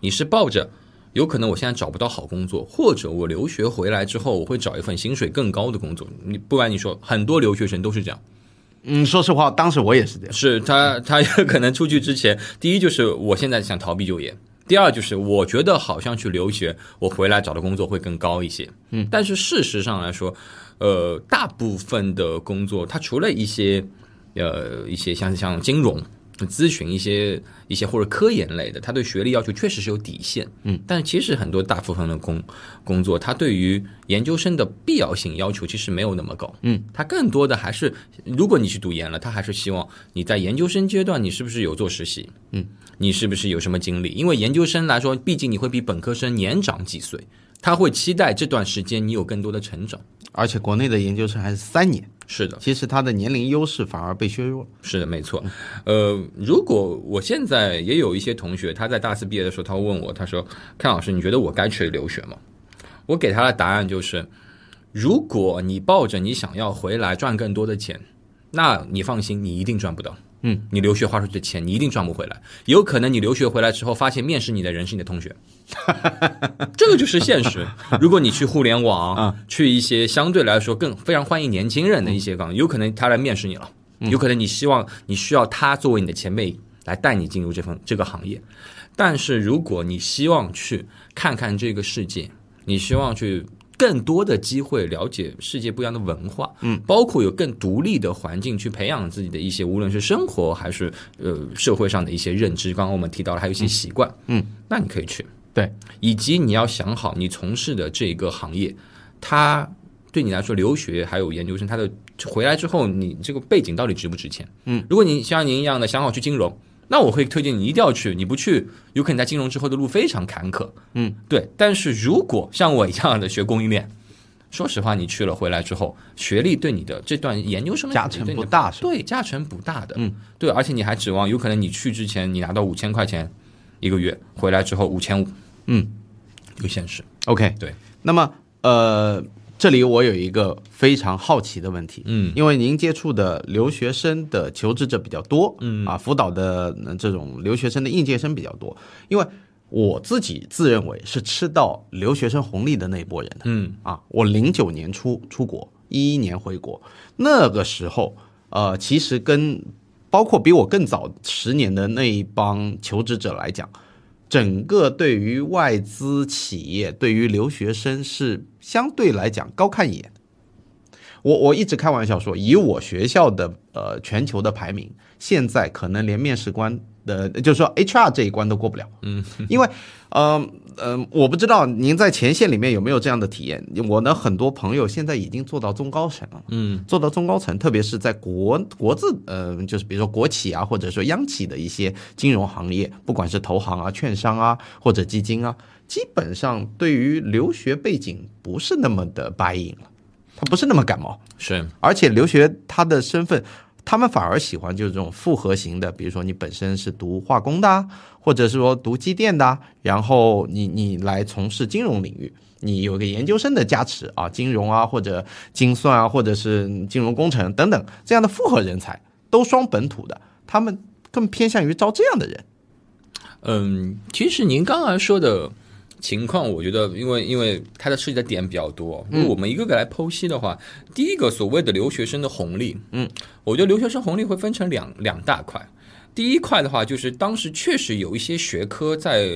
你是抱着。有可能我现在找不到好工作，或者我留学回来之后，我会找一份薪水更高的工作。你不然你说，很多留学生都是这样，嗯，说实话，当时我也是这样。是他他有可能出去之前，第一就是我现在想逃避就业，第二就是我觉得好像去留学，我回来找的工作会更高一些。嗯，但是事实上来说，呃，大部分的工作，它除了一些呃一些像像金融。咨询一些一些或者科研类的，他对学历要求确实是有底线，嗯，但是其实很多大部分的工工作，他对于研究生的必要性要求其实没有那么高，嗯，他更多的还是，如果你去读研了，他还是希望你在研究生阶段你是不是有做实习，嗯，你是不是有什么经历？因为研究生来说，毕竟你会比本科生年长几岁，他会期待这段时间你有更多的成长。而且国内的研究生还是三年，是的，其实他的年龄优势反而被削弱了。是的，没错。呃，如果我现在也有一些同学，他在大四毕业的时候，他会问我，他说：“看老师，你觉得我该去留学吗？”我给他的答案就是：如果你抱着你想要回来赚更多的钱，那你放心，你一定赚不到。嗯，你留学花出去的钱，你一定赚不回来。有可能你留学回来之后，发现面试你的人是你的同学，这个就是现实。如果你去互联网，去一些相对来说更非常欢迎年轻人的一些岗，有可能他来面试你了，有可能你希望你需要他作为你的前辈来带你进入这份这个行业。但是如果你希望去看看这个世界，你希望去更多的机会了解世界不一样的文化，嗯，包括有更独立的环境去培养自己的一些，无论是生活还是呃社会上的一些认知。刚刚我们提到了还有一些习惯，嗯，那你可以去，对，以及你要想好你从事的这个行业，它对你来说留学还有研究生，它的回来之后你这个背景到底值不值钱？嗯，如果你像您一样的想好去金融。那我会推荐你一定要去，你不去，有可能在金融之后的路非常坎坷。嗯，对。但是如果像我一样的学供应链，说实话，你去了回来之后，学历对你的这段研究生的加成不大对，加成不大的。嗯，对，而且你还指望有可能你去之前你拿到五千块钱一个月，回来之后五千五，嗯，有现实。OK，对。那么呃，这里我有一个非常好奇的问题，嗯。因为您接触的留学生的求职者比较多，嗯。啊，辅导的呃这种留学生的应届生比较多，因为我自己自认为是吃到留学生红利的那一波人的，嗯。啊，我零九年出出国，一一年回国，那个时候，呃，其实跟包括比我更早十年的那一帮求职者来讲，整个对于外资企业、对于留学生是相对来讲高看一眼。我我一直开玩笑说，以我学校的呃全球的排名，现在可能连面试官的，就是说 HR 这一关都过不了。嗯，因为呃呃、我不知道您在前线里面有没有这样的体验。我的很多朋友现在已经做到中高层了，嗯，做到中高层，特别是在国国字，呃，就是比如说国企啊，或者说央企的一些金融行业，不管是投行啊、券商啊，或者基金啊，基本上对于留学背景不是那么的 buy in 了，他不是那么感冒。是而且留学他的身份，他们反而喜欢就是这种复合型的，比如说你本身是读化工的啊，或者是说读机电的啊，然后你你来从事金融领域，你有一个研究生的加持啊，金融啊或者精算啊，或者是金融工程等等这样的复合人才，都双本土的，他们更偏向于招这样的人。嗯，其实您刚才说的情况，我觉得，因为因为它的涉及的点比较多，如果我们一个个来剖析的话，第一个所谓的留学生的红利，嗯，我觉得留学生红利会分成两两大块。第一块的话，就是当时确实有一些学科在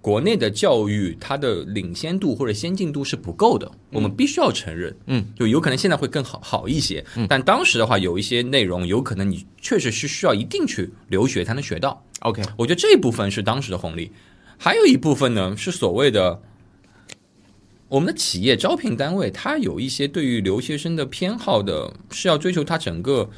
国内的教育，它的领先度或者先进度是不够的，我们必须要承认。嗯，就有可能现在会更好好一些，但当时的话，有一些内容有可能你确实是需要一定去留学才能学到。OK，我觉得这一部分是当时的红利，还有一部分呢是所谓的我们的企业招聘单位，它有一些对于留学生的偏好的，是要追求它整个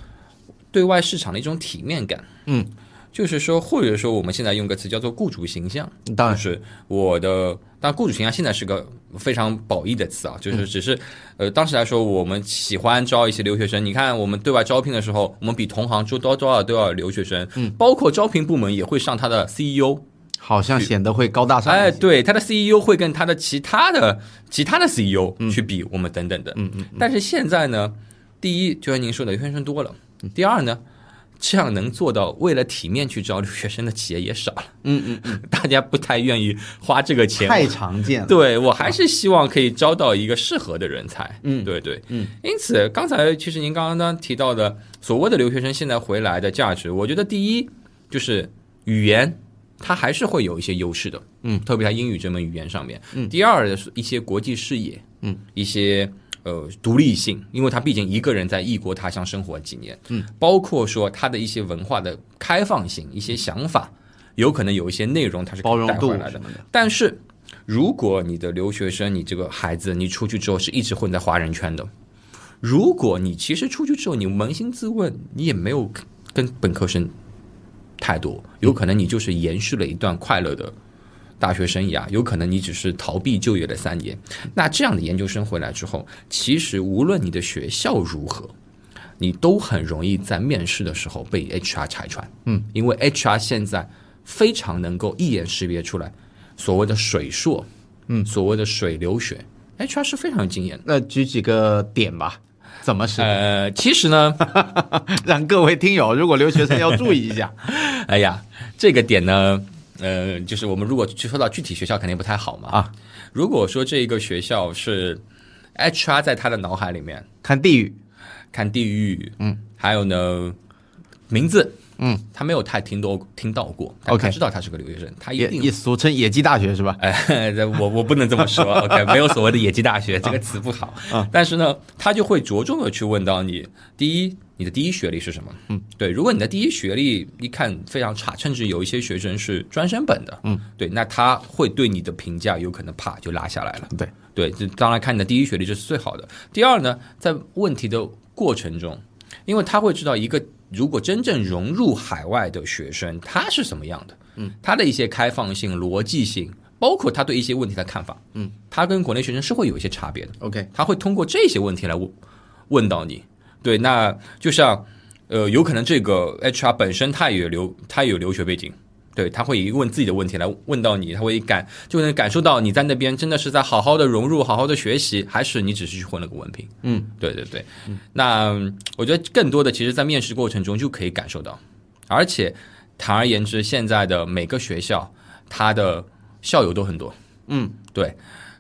对外市场的一种体面感。嗯，就是说，或者说我们现在用个词叫做雇主形象，当然是我的，但雇主形象现在是个非常褒义的词啊，就是只是、呃，当时来说，我们喜欢招一些留学生。你看，我们对外招聘的时候，我们比同行招多多少都要留学生，嗯，包括招聘部门也会上他的 CEO，好像显得会高大上。哎，对，他的 CEO 会跟他的其他的其他的 CEO 去比，我们等等的，嗯嗯但是现在呢，第一，就像您说的，留学生多了；第二呢，这样能做到为了体面去招留学生的企业也少了，嗯嗯嗯，大家不太愿意花这个钱。太常见了。对我还是希望可以招到一个适合的人才。嗯对对，嗯。因此，刚才其实您刚刚提到的所谓的留学生现在回来的价值，我觉得第一就是语言。它还是会有一些优势的，嗯，特别在英语这门语言上面，嗯。第二的是一些国际视野，嗯，一些呃独立性，因为他毕竟一个人在异国他乡生活几年，嗯，包括说他的一些文化的开放性，一些想法，有可能有一些内容他是包容度来的。但是，如果你的留学生，你这个孩子，你出去之后是一直混在华人圈的，如果你其实出去之后，你扪心自问，你也没有跟本科生太多，有可能你就是延续了一段快乐的大学生涯，有可能你只是逃避就业了三年。那这样的研究生回来之后，其实无论你的学校如何，你都很容易在面试的时候被 HR 拆穿。嗯，因为 HR 现在非常能够一眼识别出来所谓的水硕，嗯，所谓的水流学，HR 是非常有经验的。那举几个点吧，怎么是？呃，其实呢，让各位听友，如果留学生要注意一下。哎呀，这个点呢，呃，就是我们如果去说到具体学校，肯定不太好嘛。啊，如果说这一个学校是 HR 在他的脑海里面看地域，看地域，嗯，还有呢名字，嗯，他没有太听多听到过，OK 知道他是个留学生，他一定也也俗称野鸡大学是吧？哎，我我不能这么说，OK，没有所谓的野鸡大学这个词不好。啊但是呢，他就会着重的去问到你，第一，你的第一学历是什么？嗯，对，如果你的第一学历一看非常差，甚至有一些学生是专升本的，嗯，对，那他会对你的评价有可能啪就拉下来了。对，对，这当然看你的第一学历这是最好的。第二呢，在问题的过程中，因为他会知道一个如果真正融入海外的学生，他是什么样的，嗯，他的一些开放性、逻辑性，包括他对一些问题的看法，嗯，他跟国内学生是会有一些差别的。OK，他会通过这些问题来问问到你。对，那就像呃，有可能这个 HR 本身他也有留他也有留学背景，对他会以问自己的问题来问到你，他会感就能感受到你在那边真的是在好好的融入、好好的学习，还是你只是去混了个文凭。嗯，对对对。那嗯我觉得更多的，其实在面试过程中就可以感受到，而且坦而言之，现在的每个学校它的校友都很多。嗯，对，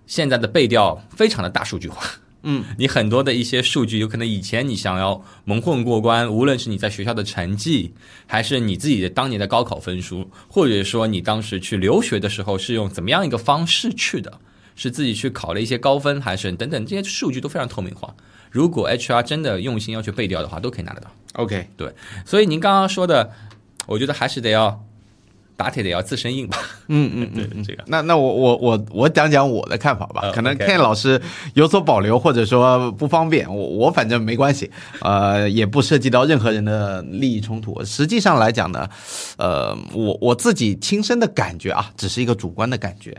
现在的背调非常的大数据化。嗯，你很多的一些数据，有可能以前你想要蒙混过关，无论是你在学校的成绩，还是你自己的当年的高考分数，或者说你当时去留学的时候是用怎么样一个方式去的，是自己去考了一些高分，还是等等这些数据都非常透明化。如果 HR 真的用心要去背调的话，都可以拿得到。OK，对所以您刚刚说的，我觉得还是得要打铁得要自身硬吧。嗯嗯 对这个。那那我我我我讲讲我的看法吧，呃可能 Ken 老师有所保留，或者说不方便，我我反正没关系，呃，也不涉及到任何人的利益冲突。实际上来讲呢，呃，我我自己亲身的感觉啊，只是一个主观的感觉，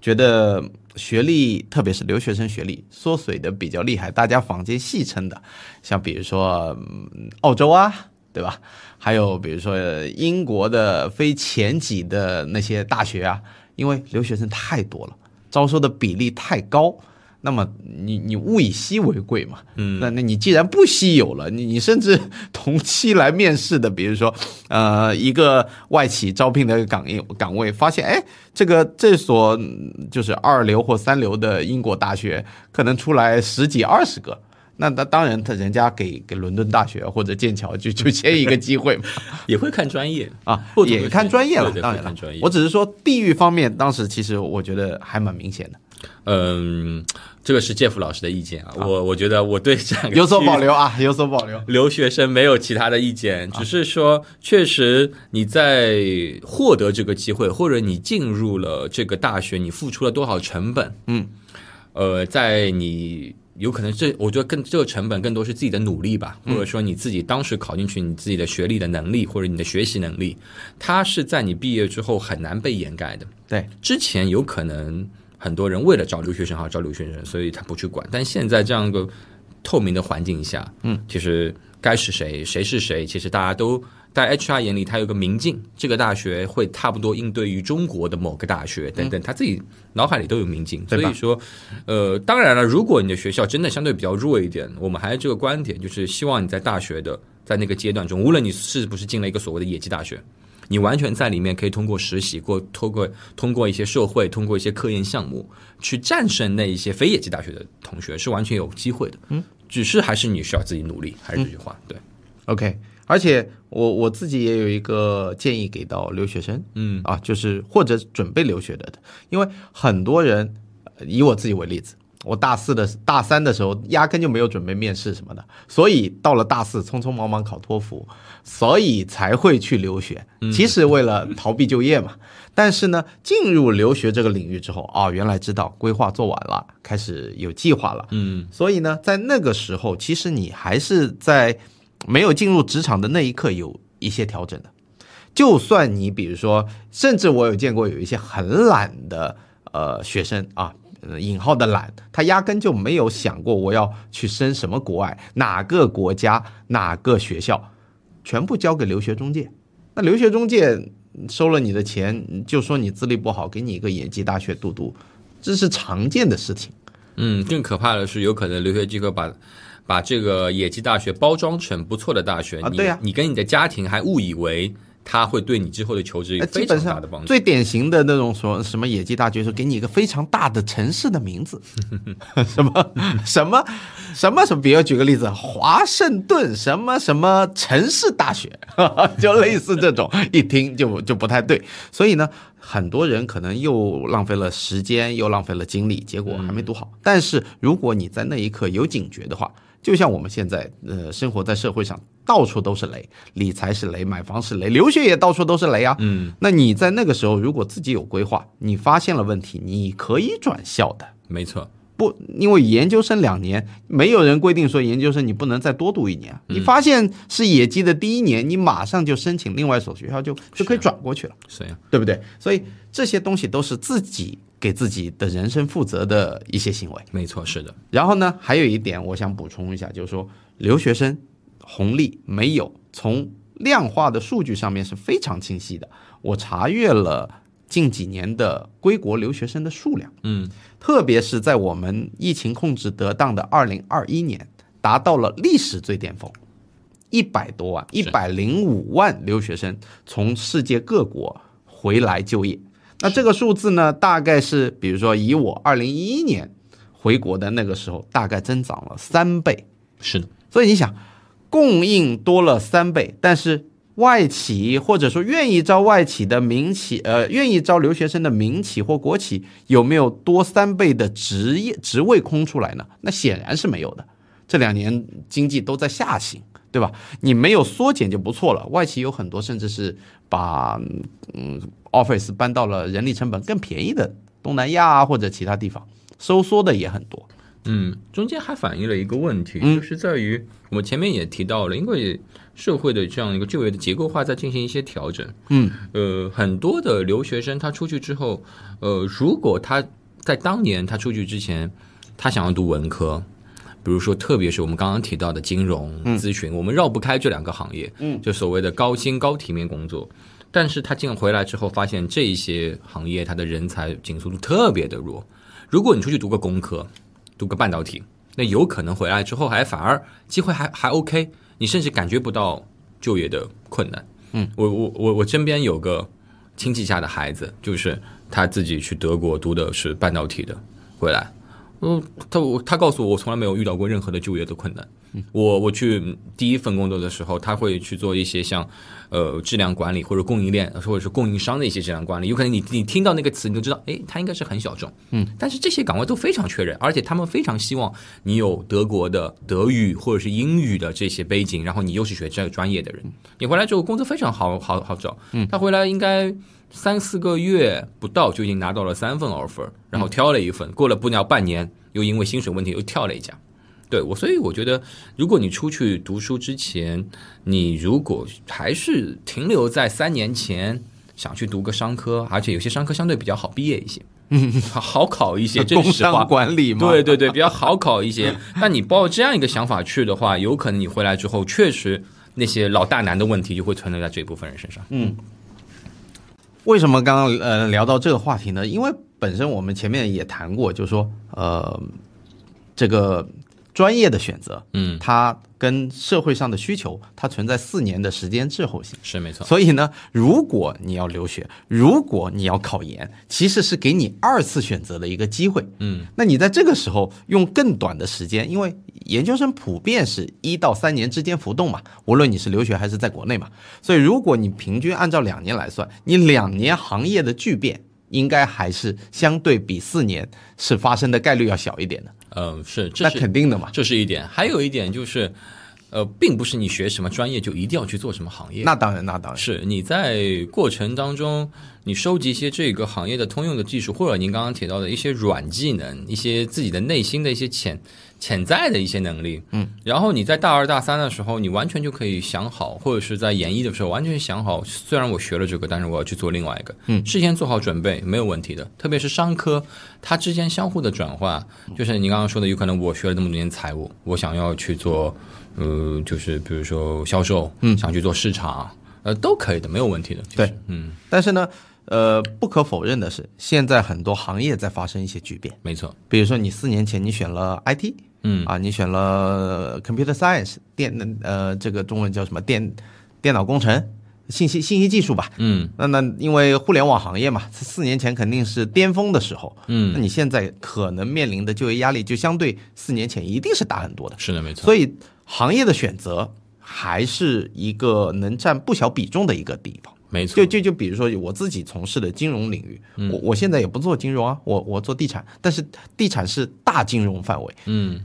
觉得学历，特别是留学生学历缩水的比较厉害，大家坊间戏称的，像比如说、嗯澳洲啊，对吧？还有比如说英国的非前几的那些大学啊，因为留学生太多了，招收的比例太高。那么你你物以稀为贵嘛，嗯，那那你既然不稀有了，你你甚至同期来面试的，比如说呃一个外企招聘的岗位岗位，发现哎这个这所嗯就是二流或三流的英国大学，可能出来十几二十个，那那当然他人家给给伦敦大学或者剑桥就就签一个机会嘛，也会看专业啊不，也看专业了当然看专业。我只是说地域方面，当时其实我觉得还蛮明显的，嗯，这个是介夫老师的意见啊，我我觉得我对这样有所保。留啊，有所保留。留学生没有其他的意见，只是说，确实你在获得这个机会，或者你进入了这个大学，你付出了多少成本？嗯，呃，在你有可能这，我觉得更这个成本更多是自己的努力吧，或者说你自己当时考进去你自己的学历的能力，或者你的学习能力，它是在你毕业之后很难被掩盖的。对，之前有可能很多人为了招留学生好招留学生，所以他不去管。但现在这样一个透明的环境下，嗯，其实该是谁谁是谁，其实大家都在 HR 眼里，他有个明镜，这个大学会差不多应对于中国的某个大学等等，他自己脑海里都有明镜。所以说，呃，当然了，如果你的学校真的相对比较弱一点，我们还是这个观点，就是希望你在大学的在那个阶段中，无论你是不是进了一个所谓的野鸡大学。你完全在里面可以通过实习，过通过通过一些社会，通过一些科研项目，去战胜那一些非野鸡大学的同学，是完全有机会的。嗯，只是还是你需要自己努力，还是这句话，对，OK，而且我我自己也有一个建议给到留学生，嗯。啊，就是或者准备留学的，因为很多人，呃以我自己为例子，我大四的大三的时候压根就没有准备面试什么的，所以到了大四匆匆忙忙考托福，所以才会去留学，其实为了逃避就业嘛。但是呢，进入留学这个领域之后，啊，原来知道规划做完了，开始有计划了，嗯。所以呢，在那个时候，其实你还是在没有进入职场的那一刻有一些调整的。就算你比如说，甚至我有见过有一些很懒的呃学生啊，引号的懒，他压根就没有想过我要去升什么国外，哪个国家，哪个学校，全部交给留学中介。那留学中介收了你的钱，就说你资历不好，给你一个野鸡大学读读，这是常见的事情。嗯，更可怕的是，有可能留学机构把把这个野鸡大学包装成不错的大学，你啊对呀你跟你的家庭还误以为他会对你之后的求职有呃非常大的帮助。最典型的那种说什么野鸡大学，是给你一个非常大的城市的名字，什么什么什么什么，比如举个例子，华盛顿什么什么城市大学，就类似这种，一听就就不太对。所以呢，很多人可能又浪费了时间，又浪费了精力，结果还没读好。但是如果你在那一刻有警觉的话，就像我们现在呃生活在社会上，到处都是雷，理财是雷，买房是雷，留学也到处都是雷啊。嗯，那你在那个时候如果自己有规划，你发现了问题，你可以转校的。没错，不，因为研究生两年，没有人规定说研究生你不能再多读一年。你发现是野鸡的第一年，你马上就申请另外一所学校就就可以转过去了，是呀，对不对？所以这些东西都是自己给自己的人生负责的一些行为。没错，是的，然后呢，还有一点我想补充一下，就是说留学生红利没有从量化的数据上面是非常清晰的。我查阅了近几年的归国留学生的数量，嗯，特别是在我们疫情控制得当的二零二一年，达到了历史最巅峰，一百多万，一百零五万留学生从世界各国回来就业。那这个数字呢，大概是比如说以我二零一一年回国的那个时候，大概增长了三倍。是的，所以你想，供应多了三倍，但是外企或者说愿意招外企的民企，呃，愿意招留学生的民企或国企，有没有多三倍的职业职位空出来呢？那显然是没有的。这两年经济都在下行，对吧？你没有缩减就不错了。外企有很多甚至是把嗯 office 搬到了人力成本更便宜的东南亚或者其他地方，收缩的也很多。嗯，中间还反映了一个问题，嗯就是在于我们前面也提到了，因为社会的这样一个就业的结构化在进行一些调整。嗯，呃，很多的留学生他出去之后，呃，如果他在当年他出去之前，他想要读文科。比如说，特别是我们刚刚提到的金融咨询，我们绕不开这两个行业，嗯，就所谓的高薪高体面工作。但是他进回来之后，发现这一些行业它的人才紧缩度特别的弱。如果你出去读个工科，读个半导体，那有可能回来之后还反而机会还还 OK，你甚至感觉不到就业的困难。嗯，我我我我身边有个亲戚家的孩子，就是他自己去德国读的是半导体的，回来，嗯，他我他告诉我，我从来没有遇到过任何的就业的困难。我我去第一份工作的时候，他会去做一些像呃质量管理或者供应链或者是供应商的一些质量管理，有可能你你听到那个词，你就知道，哎，他应该是很小众，嗯，但是这些岗位都非常缺人，而且他们非常希望你有德国的德语或者是英语的这些背景，然后你又是学这个专业的人，你回来之后工作非常好好好找，嗯，他回来应该。三四个月不到就已经拿到了三份 offer，然后挑了一份，过了不了半年，又因为薪水问题又跳了一家。对我，所以我觉得，如果你出去读书之前，你如果还是停留在三年前想去读个商科，而且有些商科相对比较好毕业一些，嗯，好考一些，工商。管理嘛，对对对，比较好考一些。那你抱这样一个想法去的话，有可能你回来之后，确实那些老大难的问题就会存留在这一部分人身上。嗯为什么刚刚呃聊到这个话题呢？因为本身我们前面也谈过，就是说呃这个专业的选择，嗯，它跟社会上的需求，它存在四年的时间滞后性。是没错。所以呢，如果你要留学，如果你要考研，其实是给你二次选择的一个机会。嗯，那你在这个时候用更短的时间，因为研究生普遍是一到三年之间浮动嘛，无论你是留学还是在国内嘛，所以如果你平均按照两年来算，你两年行业的巨变，应该还是相对比四年是发生的概率要小一点的。嗯，是，这那肯定的嘛。这是一点，还有一点就是，呃，并不是你学什么专业就一定要去做什么行业。那当然，那当然。是你在过程当中，你收集一些这个行业的通用的技术，或者您刚刚提到的一些软技能，一些自己的内心的一些潜潜在的一些能力，嗯，然后你在大二大三的时候，你完全就可以想好，或者是在研一的时候完全想好，虽然我学了这个，但是我要去做另外一个，嗯。事先做好准备没有问题的。特别是商科，它之间相互的转换，就是你刚刚说的，有可能我学了那么多年财务，我想要去做，呃，就是比如说销售，嗯，想去做市场，呃，都可以的，没有问题的。对，嗯，但是呢，呃，不可否认的是，现在很多行业在发生一些巨变。没错，比如说，你四年前你选了 IT，嗯啊，你选了 computer science 电呃，这个中文叫什么电电脑工程、信息信息技术吧。嗯那那因为互联网行业嘛，四年前肯定是巅峰的时候。嗯那嗯，你现在可能面临的就业压力就相对四年前一定是大很多的。是的，没错。所以行业的选择还是一个能占不小比重的一个地方。没错，就就就比如说我自己从事的金融领域，我我现在也不做金融啊，我我做地产，但是地产是大金融范围。嗯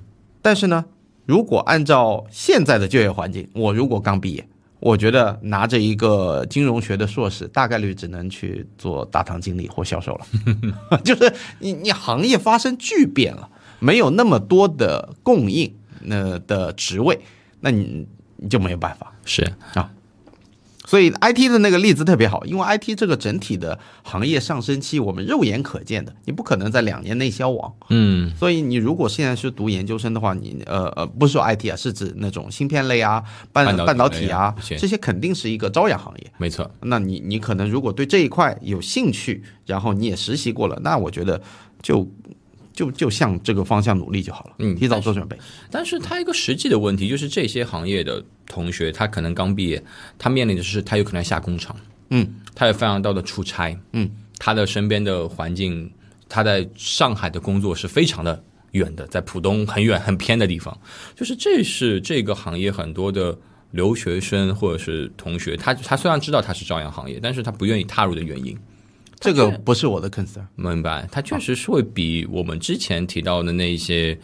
但是呢，如果按照现在的就业环境，我如果刚毕业，我觉得拿着一个金融学的硕士，大概率只能去做大堂经理或销售了。就是你你行业发生巨变了，没有那么多的供应那的职位，那你你就没有办法。是，所以 IT 的那个例子特别好，因为 IT 这个整体的行业上升期，我们肉眼可见的，你不可能在两年内消亡。嗯所以你如果现在是读研究生的话，你呃呃不是说 IT 啊，是指那种芯片类啊、半半导体啊这些肯定是一个朝阳行业。没错，那你你可能如果对这一块有兴趣，然后你也实习过了，那我觉得就就就向这个方向努力就好了，嗯提早做准备。但是他一个实际的问题就是，这些行业的同学，他可能刚毕业，他面临的是他有可能下工厂，嗯，他有非常多的出差，嗯，他的身边的环境，他在上海的工作是非常的远的，在浦东很远很偏的地方，就是这是这个行业很多的留学生或者是同学，他他虽然知道他是朝阳行业，但是他不愿意踏入的原因。这个不是我的 concern。明白，它确实是会比我们之前提到的那些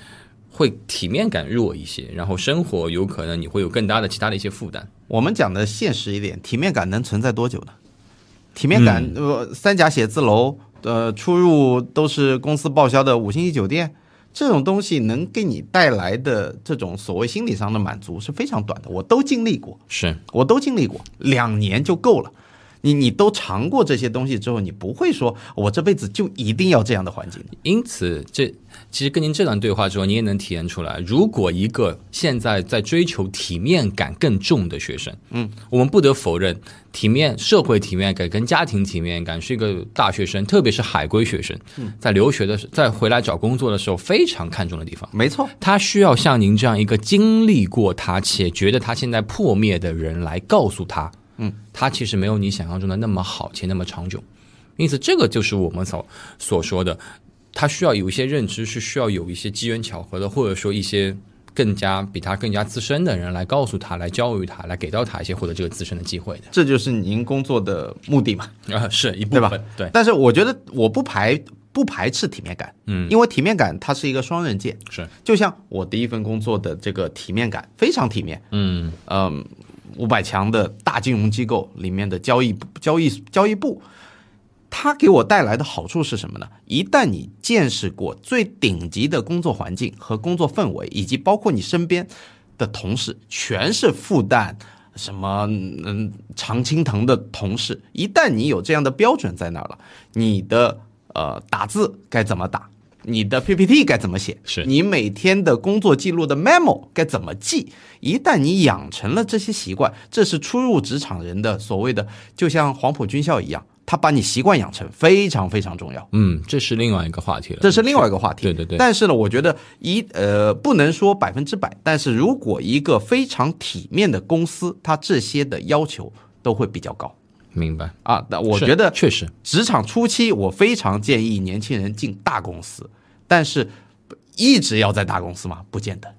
会体面感弱一些，然后生活有可能你会有更大的其他的一些负担。我们讲的现实一点，体面感能存在多久呢？体面感，呃，三甲写字楼，呃，出入都是公司报销的五星级酒店，这种东西能给你带来的这种所谓心理上的满足是非常短的。我都经历过，是我都经历过，两年就够了。你你都尝过这些东西之后，你不会说我这辈子就一定要这样的环境。因此，这其实跟您这段对话之后，你也能体验出来，如果一个现在在追求体面感更重的学生，嗯，我们不得否认，体面、社会体面感跟家庭体面感是一个大学生，特别是海归学生，在留学的时，在回来找工作的时候非常看重的地方。没错，他需要像您这样一个经历过他且觉得他现在破灭的人来告诉他。嗯，它其实没有你想象中的那么好且那么长久，因此这个就是我们所所说的，他需要有一些认知，是需要有一些机缘巧合的，或者说一些更加比他更加资深的人来告诉他、来教育他、来给到他一些获得这个自身的机会的。这就是您工作的目的嘛？啊，是一部对吧分，？对，但是我觉得我不排不排斥体面感，嗯，因为体面感它是一个双刃剑，是，就像我第一份工作的这个体面感非常体面，嗯，嗯，五百强的大金融机构里面的交易交易交易部，它给我带来的好处是什么呢？一旦你见识过最顶级的工作环境和工作氛围，以及包括你身边的同事全是复旦。什么嗯常青藤的同事，一旦你有这样的标准在那儿了，你的呃打字该怎么打，你的 PPT 该怎么写，是你每天的工作记录的 memo 该怎么记？一旦你养成了这些习惯，这是初入职场人的所谓的，就像黄埔军校一样，他把你习惯养成非常非常重要。嗯，这是另外一个话题了，这是另外一个话题。对对对但是呢，我觉得一呃不能说百分之百，但是如果一个非常体面的公司，它这些的要求都会比较高明白。啊。那我觉得确实，职场初期，我非常建议年轻人进大公司，但是一直要在大公司吗？不见得。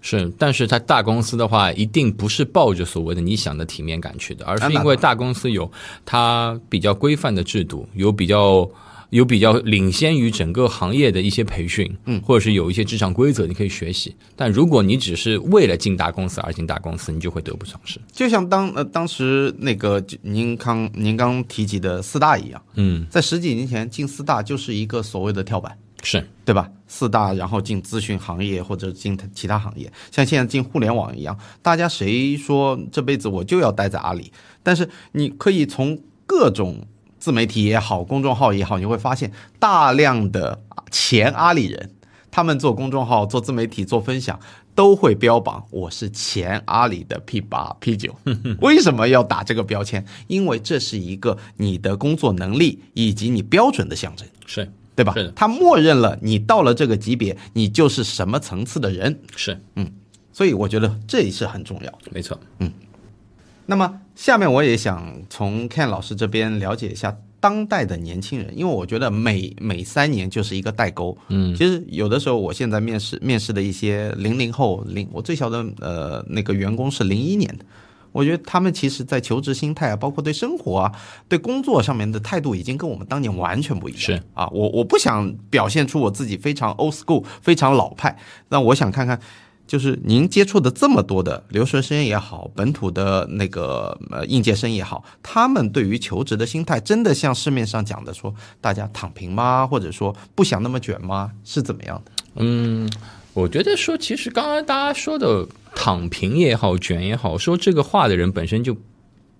是，但是它大公司的话，一定不是抱着所谓的你想的体面感去的，而是因为大公司有它比较规范的制度，有比较有比较领先于整个行业的一些培训，嗯，或者是有一些职场规则你可以学习。但如果你只是为了进大公司而进大公司，你就会得不偿失。就像当呃当时那个您刚您刚提及的四大一样，嗯，在十几年前进四大就是一个所谓的跳板。是对吧？四大，然后进咨询行业或者进其他行业，像现在进互联网一样，大家谁说这辈子我就要待在阿里？但是你可以从各种自媒体也好，公众号也好，你会发现大量的前阿里人，他们做公众号、做自媒体、做分享，都会标榜我是前阿里的 P 八、P 九。为什么要打这个标签？因为这是一个你的工作能力以及你标准的象征。是对吧是的？他默认了你到了这个级别，你就是什么层次的人，是，嗯所以我觉得这也是很重要的。没错。那么下面我也想从 Ken 老师这边了解一下当代的年轻人，因为我觉得每每三年就是一个代沟。嗯，其实有的时候我现在面试面试的一些零零后零，我最小的呃那个员工是零一年的。我觉得他们其实，在求职心态啊，包括对生活啊、对工作上面的态度，已经跟我们当年完全不一样。是啊，我我不想表现出我自己非常 old school、非常老派，那我想看看，就是您接触的这么多的留学生也好，本土的那个呃应届生也好，他们对于求职的心态，真的像市面上讲的说，大家躺平吗？或者说不想那么卷吗？是怎么样的？嗯，我觉得说，其实刚刚大家说的躺平也好，卷也好，说这个话的人本身就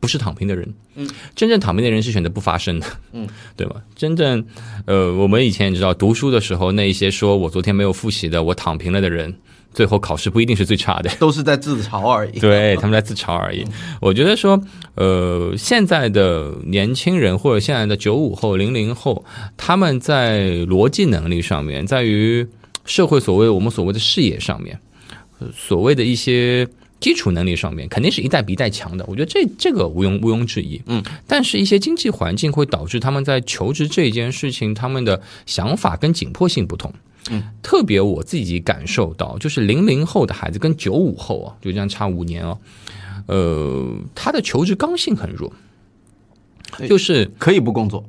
不是躺平的人。嗯，真正躺平的人是选择不发声的。嗯，对吧？真正呃，我们以前也知道，读书的时候那一些说我昨天没有复习的，我躺平了的人，最后考试不一定是最差的。都是在自嘲而已。对，他们在自嘲而已。我觉得说，呃，现在的年轻人或者现在的九五后、零零后，他们在逻辑能力上面，在于社会所谓我们所谓的视野上面，呃所谓的一些。基础能力上面肯定是一代比一代强的，我觉得这这个毋庸毋庸置疑。嗯，但是一些经济环境会导致他们在求职这件事情，他们的想法跟紧迫性不同。嗯，特别我自己感受到，就是零零后的孩子跟九五后啊，就这样差五年哦，呃，他的求职刚性很弱，就是可以不工作，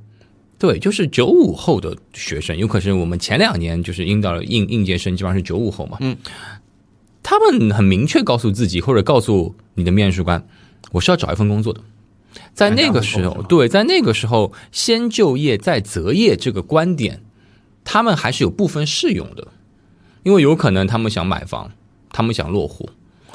对，就是九五后的学生，有可能是我们前两年就是应到了应应届生，基本上是九五后嘛。嗯，他们很明确告诉自己，或者告诉你的面试官，我是要找一份工作的。在那个时候，对，在那个时候，先就业再择业这个观点，他们还是有部分适用的，因为有可能他们想买房，他们想落户。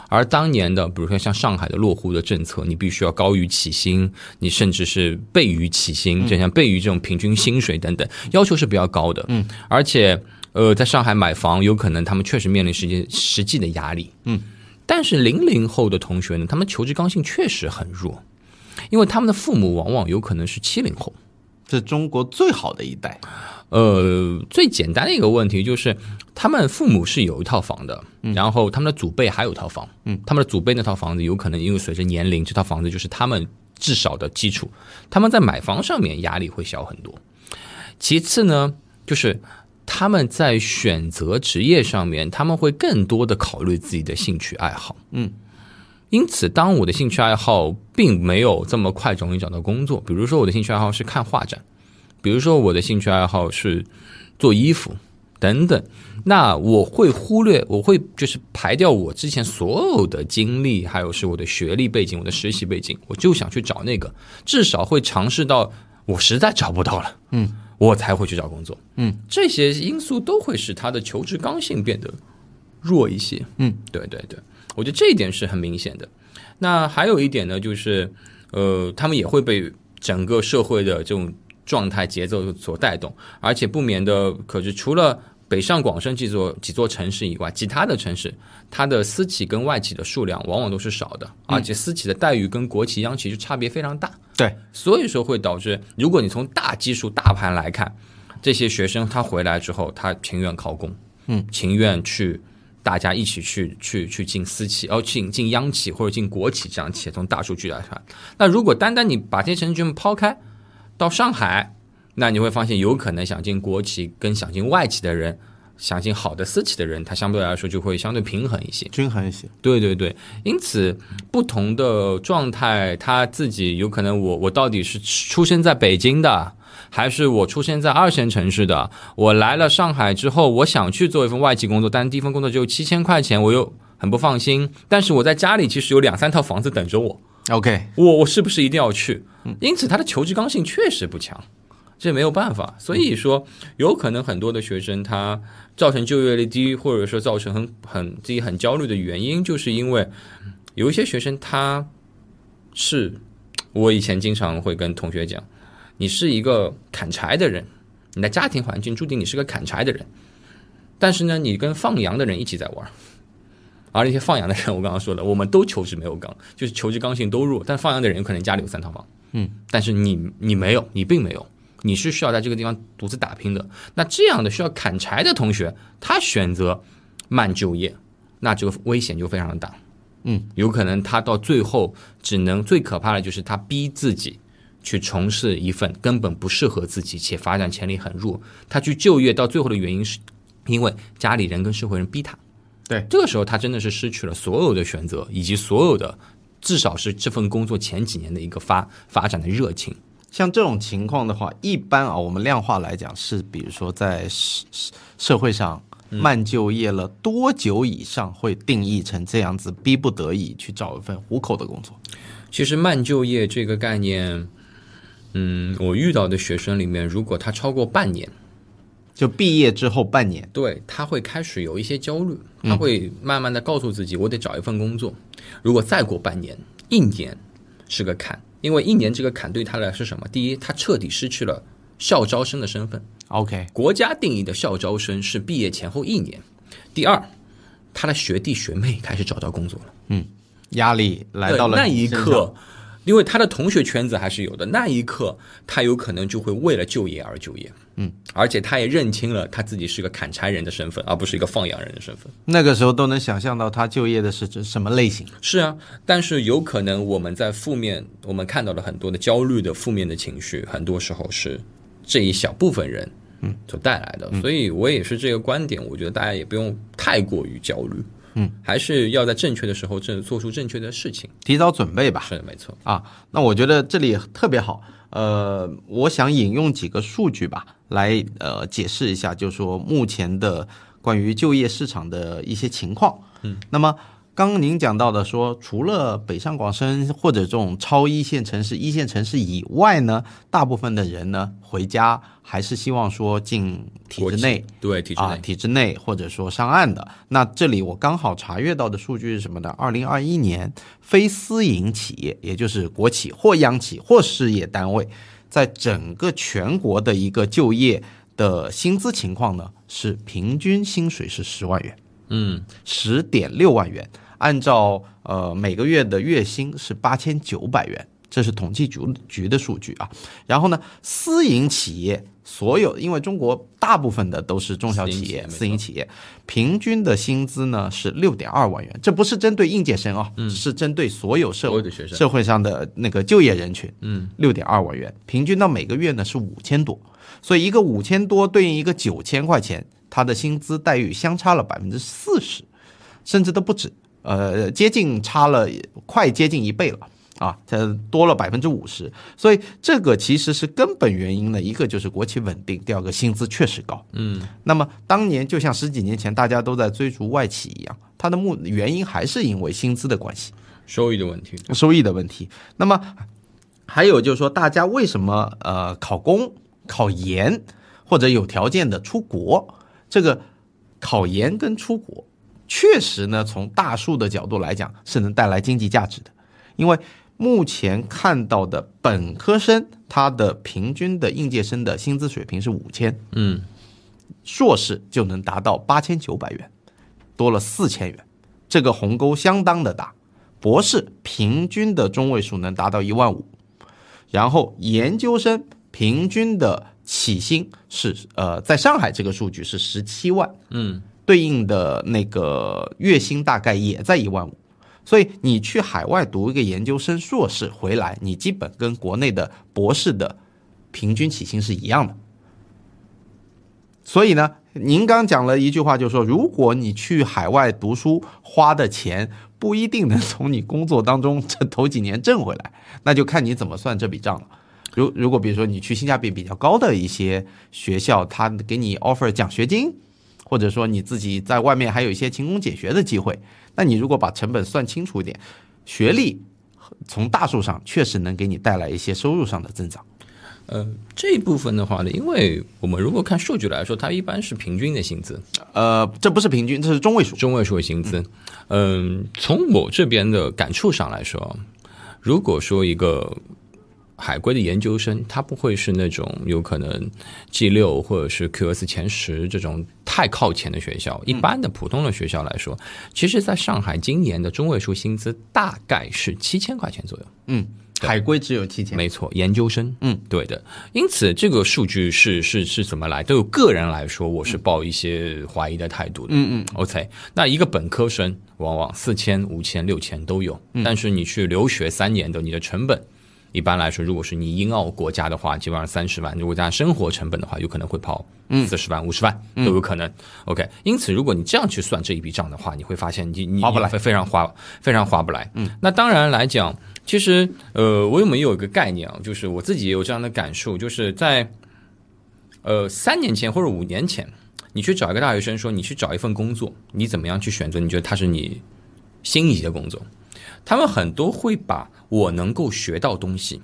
而当年的，比如说像上海的落户的政策，你必须要高于起薪，你甚至是倍于起薪，就像倍于这种平均薪水等等，要求是比较高的。嗯，而且呃，在上海买房，有可能他们确实面临实际实际的压力。嗯，但是零零后的同学呢，他们求职刚性确实很弱，因为他们的父母往往有可能是七零后。这是中国最好的一代。呃，最简单的一个问题就是，他们父母是有一套房的，然后他们的祖辈还有套房，嗯，他们的祖辈那套房子有可能因为随着年龄，这套房子就是他们至少的基础，他们在买房上面压力会小很多。其次呢，就是他们在选择职业上面，他们会更多的考虑自己的兴趣爱好，嗯。因此，当我的兴趣爱好并没有这么快容易找到工作，比如说我的兴趣爱好是看画展，比如说我的兴趣爱好是做衣服等等，那我会忽略，我会就是排掉我之前所有的经历，还有是我的学历背景、我的实习背景，我就想去找那个，至少会尝试到我实在找不到了，嗯，我才会去找工作，嗯，这些因素都会使他的求职刚性变得弱一些，嗯，对对对，我觉得这一点是很明显的。那还有一点呢，就是呃，他们也会被整个社会的这种状态节奏所带动，而且不免的，可是除了北上广深几座几座城市以外，其他的城市它的私企跟外企的数量往往都是少的，而且私企的待遇跟国企、央企就差别非常大。对，所以说会导致，如果你从大基数、大盘来看，这些学生他回来之后，他情愿考公，嗯，情愿去大家一起去去去进私企，哦，进进央企或者进国企这样企业，从大数据来看，那如果单单你把这些城市全部抛开，到上海，那你会发现有可能想进国企跟想进外企的人。想进好的私企的人，他相对来说就会相对平衡一些。均衡一些。对对对，因此不同的状态，他自己有可能我我到底是出生在北京的，还是我出生在二线城市的？我来了上海之后，我想去做一份外企工作，但是第一份工作只有七千块钱，我又很不放心。但是我在家里其实有两三套房子等着我，OK，我我是不是一定要去？因此他的求职刚性确实不强，这没有办法。所以说，有可能很多的学生他造成就业率低，或者说造成很很自己很焦虑的原因，就是因为有一些学生他是，我以前经常会跟同学讲，你是一个砍柴的人，你的家庭环境注定你是个砍柴的人，但是呢，你跟放羊的人一起在玩。而那些放羊的人，我刚刚说了，我们都求职没有刚，就是求职刚性都弱。但放羊的人有可能家里有三套房，嗯，但是你你没有，你并没有，你是需要在这个地方独自打拼的。那这样的需要砍柴的同学，他选择慢就业，那这个危险就非常的大。嗯，有可能他到最后只能最可怕的就是他逼自己去从事一份根本不适合自己且发展潜力很弱，他去就业到最后的原因是因为家里人跟社会人逼他。对这个时候他真的是失去了所有的选择，以及所有的至少是这份工作前几年的一个发发展的热情。像这种情况的话，一般啊，我们量化来讲是，比如说在社社社会上慢就业了多久以上，会定义成这样子，逼不得已去找一份糊口的工作。其实慢就业这个概念，嗯，我遇到的学生里面，如果他超过半年，就毕业之后半年，对他会开始有一些焦虑，他会慢慢的告诉自己，我得找一份工作。如果再过半年、一年是个坎，因为一年这个坎对他来说是什么？第一，他彻底失去了校招生的身份，OK，国家定义的校招生是毕业前后一年。第二，他的学弟学妹开始找到工作了。嗯压力来到了那一刻，因为他的同学圈子还是有的，那一刻他有可能就会为了就业而就业。嗯，而且他也认清了他自己是个砍柴人的身份，而不是一个放羊人的身份。那个时候都能想象到他就业的是指什么类型。是啊，但是有可能我们在负面，我们看到了很多的焦虑的负面的情绪，很多时候是这一小部分人嗯所带来的。所以我也是这个观点，我觉得大家也不用太过于焦虑，嗯，还是要在正确的时候正做出正确的事情。提早准备吧。是的，没错。啊，那我觉得这里特别好。呃，我想引用几个数据吧，来呃解释一下，就是说目前的关于就业市场的一些情况。嗯，那么。刚刚您讲到的说，除了北上广深或者这种超一线城市、一线城市以外呢，大部分的人呢回家还是希望说进体制内，对体制内，体制内或者说上岸的。那这里我刚好查阅到的数据是什么呢？二零二一年非私营企业，也就是国企或央企或事业单位，在整个全国的一个就业的薪资情况呢，是平均薪水是十万元，嗯，十点六万元。按照呃每个月的月薪是八千九百元，这是统计局局的数据啊。然后呢，私营企业所有，因为中国大部分的都是中小企业，私营企业平均的薪资呢是六点二万元，这不是针对应届生啊，是针对所有社会的社会上的那个就业人群。嗯，六点二万元，平均到每个月呢是五千多，所以一个五千多对应一个九千块钱，他的薪资待遇相差了百分之四十，甚至都不止。呃，接近差了快接近一倍了啊，它多了百分之五十，所以这个其实是根本原因呢。一个就是国企稳定，第二个薪资确实高。嗯，那么当年就像十几年前大家都在追逐外企一样，它的目原因还是因为薪资的关系，收益的问题，收益的问题。那么还有就是说，大家为什么呃考公、考研或者有条件的出国？这个考研跟出国。确实呢，从大数的角度来讲，是能带来经济价值的。因为目前看到的本科生，他的平均的应届生的薪资水平是五千，嗯，硕士就能达到八千九百元，多了四千元，这个鸿沟相当的大。博士平均的中位数能达到一万五，然后研究生平均的起薪是呃，在上海这个数据是十七万，嗯。对应的那个月薪大概也在一万五，所以你去海外读一个研究生、硕士回来，你基本跟国内的博士的平均起薪是一样的。所以呢，您刚讲了一句话，就是说，如果你去海外读书花的钱不一定能从你工作当中这头几年挣回来，那就看你怎么算这笔账了。如如果比如说你去性价比比较高的一些学校，他给你 offer 奖学金。或者说你自己在外面还有一些勤工俭学的机会，那你如果把成本算清楚一点，学历从大数上确实能给你带来一些收入上的增长。呃，这一部分的话呢，因为我们如果看数据来说，它一般是平均的薪资。呃，这不是平均，这是中位数，中位数的薪资。嗯，从我这边的感触上来说，如果说一个。海归的研究生，他不会是那种有可能 G 六或者是 QS 前十这种太靠前的学校。一般的普通的学校来说，其实在上海今年的中位数薪资大概是七千块钱左右。嗯，海归只有七千，没错，研究生。嗯，对的。因此，这个数据是是是怎么来？对我个人来说，我是抱一些怀疑的态度的。嗯嗯，OK。那一个本科生往往四千、五千、六千都有，但是你去留学三年的，你的成本。一般来说，如果是你英澳国家的话，基本上三十万；如果加生活成本的话，有可能会跑四十万、五十万都有可能。OK，因此如果你这样去算这一笔账的话，你会发现你你划不来，非常划非常划不来。嗯，那当然来讲，其实呃，我有没有一个概念啊？就是我自己也有这样的感受，就是在呃三年前或者五年前，你去找一个大学生说你去找一份工作，你怎么样去选择？你觉得他是你心仪的工作？他们很多会把我能够学到东西，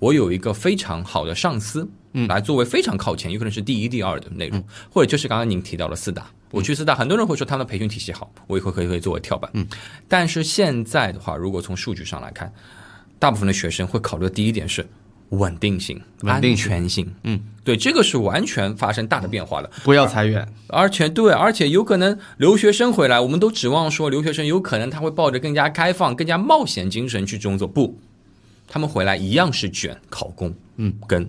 我有一个非常好的上司，嗯，来作为非常靠前，有可能是第一、第二的内容，或者就是刚刚您提到了四大，我去四大，很多人会说他们的培训体系好，我以后可以可以作为跳板，嗯，但是现在的话，如果从数据上来看，大部分的学生会考虑的第一点是。稳定性、安全性，嗯，对，这个是完全发生大的变化的。不要裁员，而且对，而且有可能留学生回来，我们都指望说留学生有可能他会抱着更加开放、更加冒险精神去工作。不，他们回来一样是卷考公，嗯，跟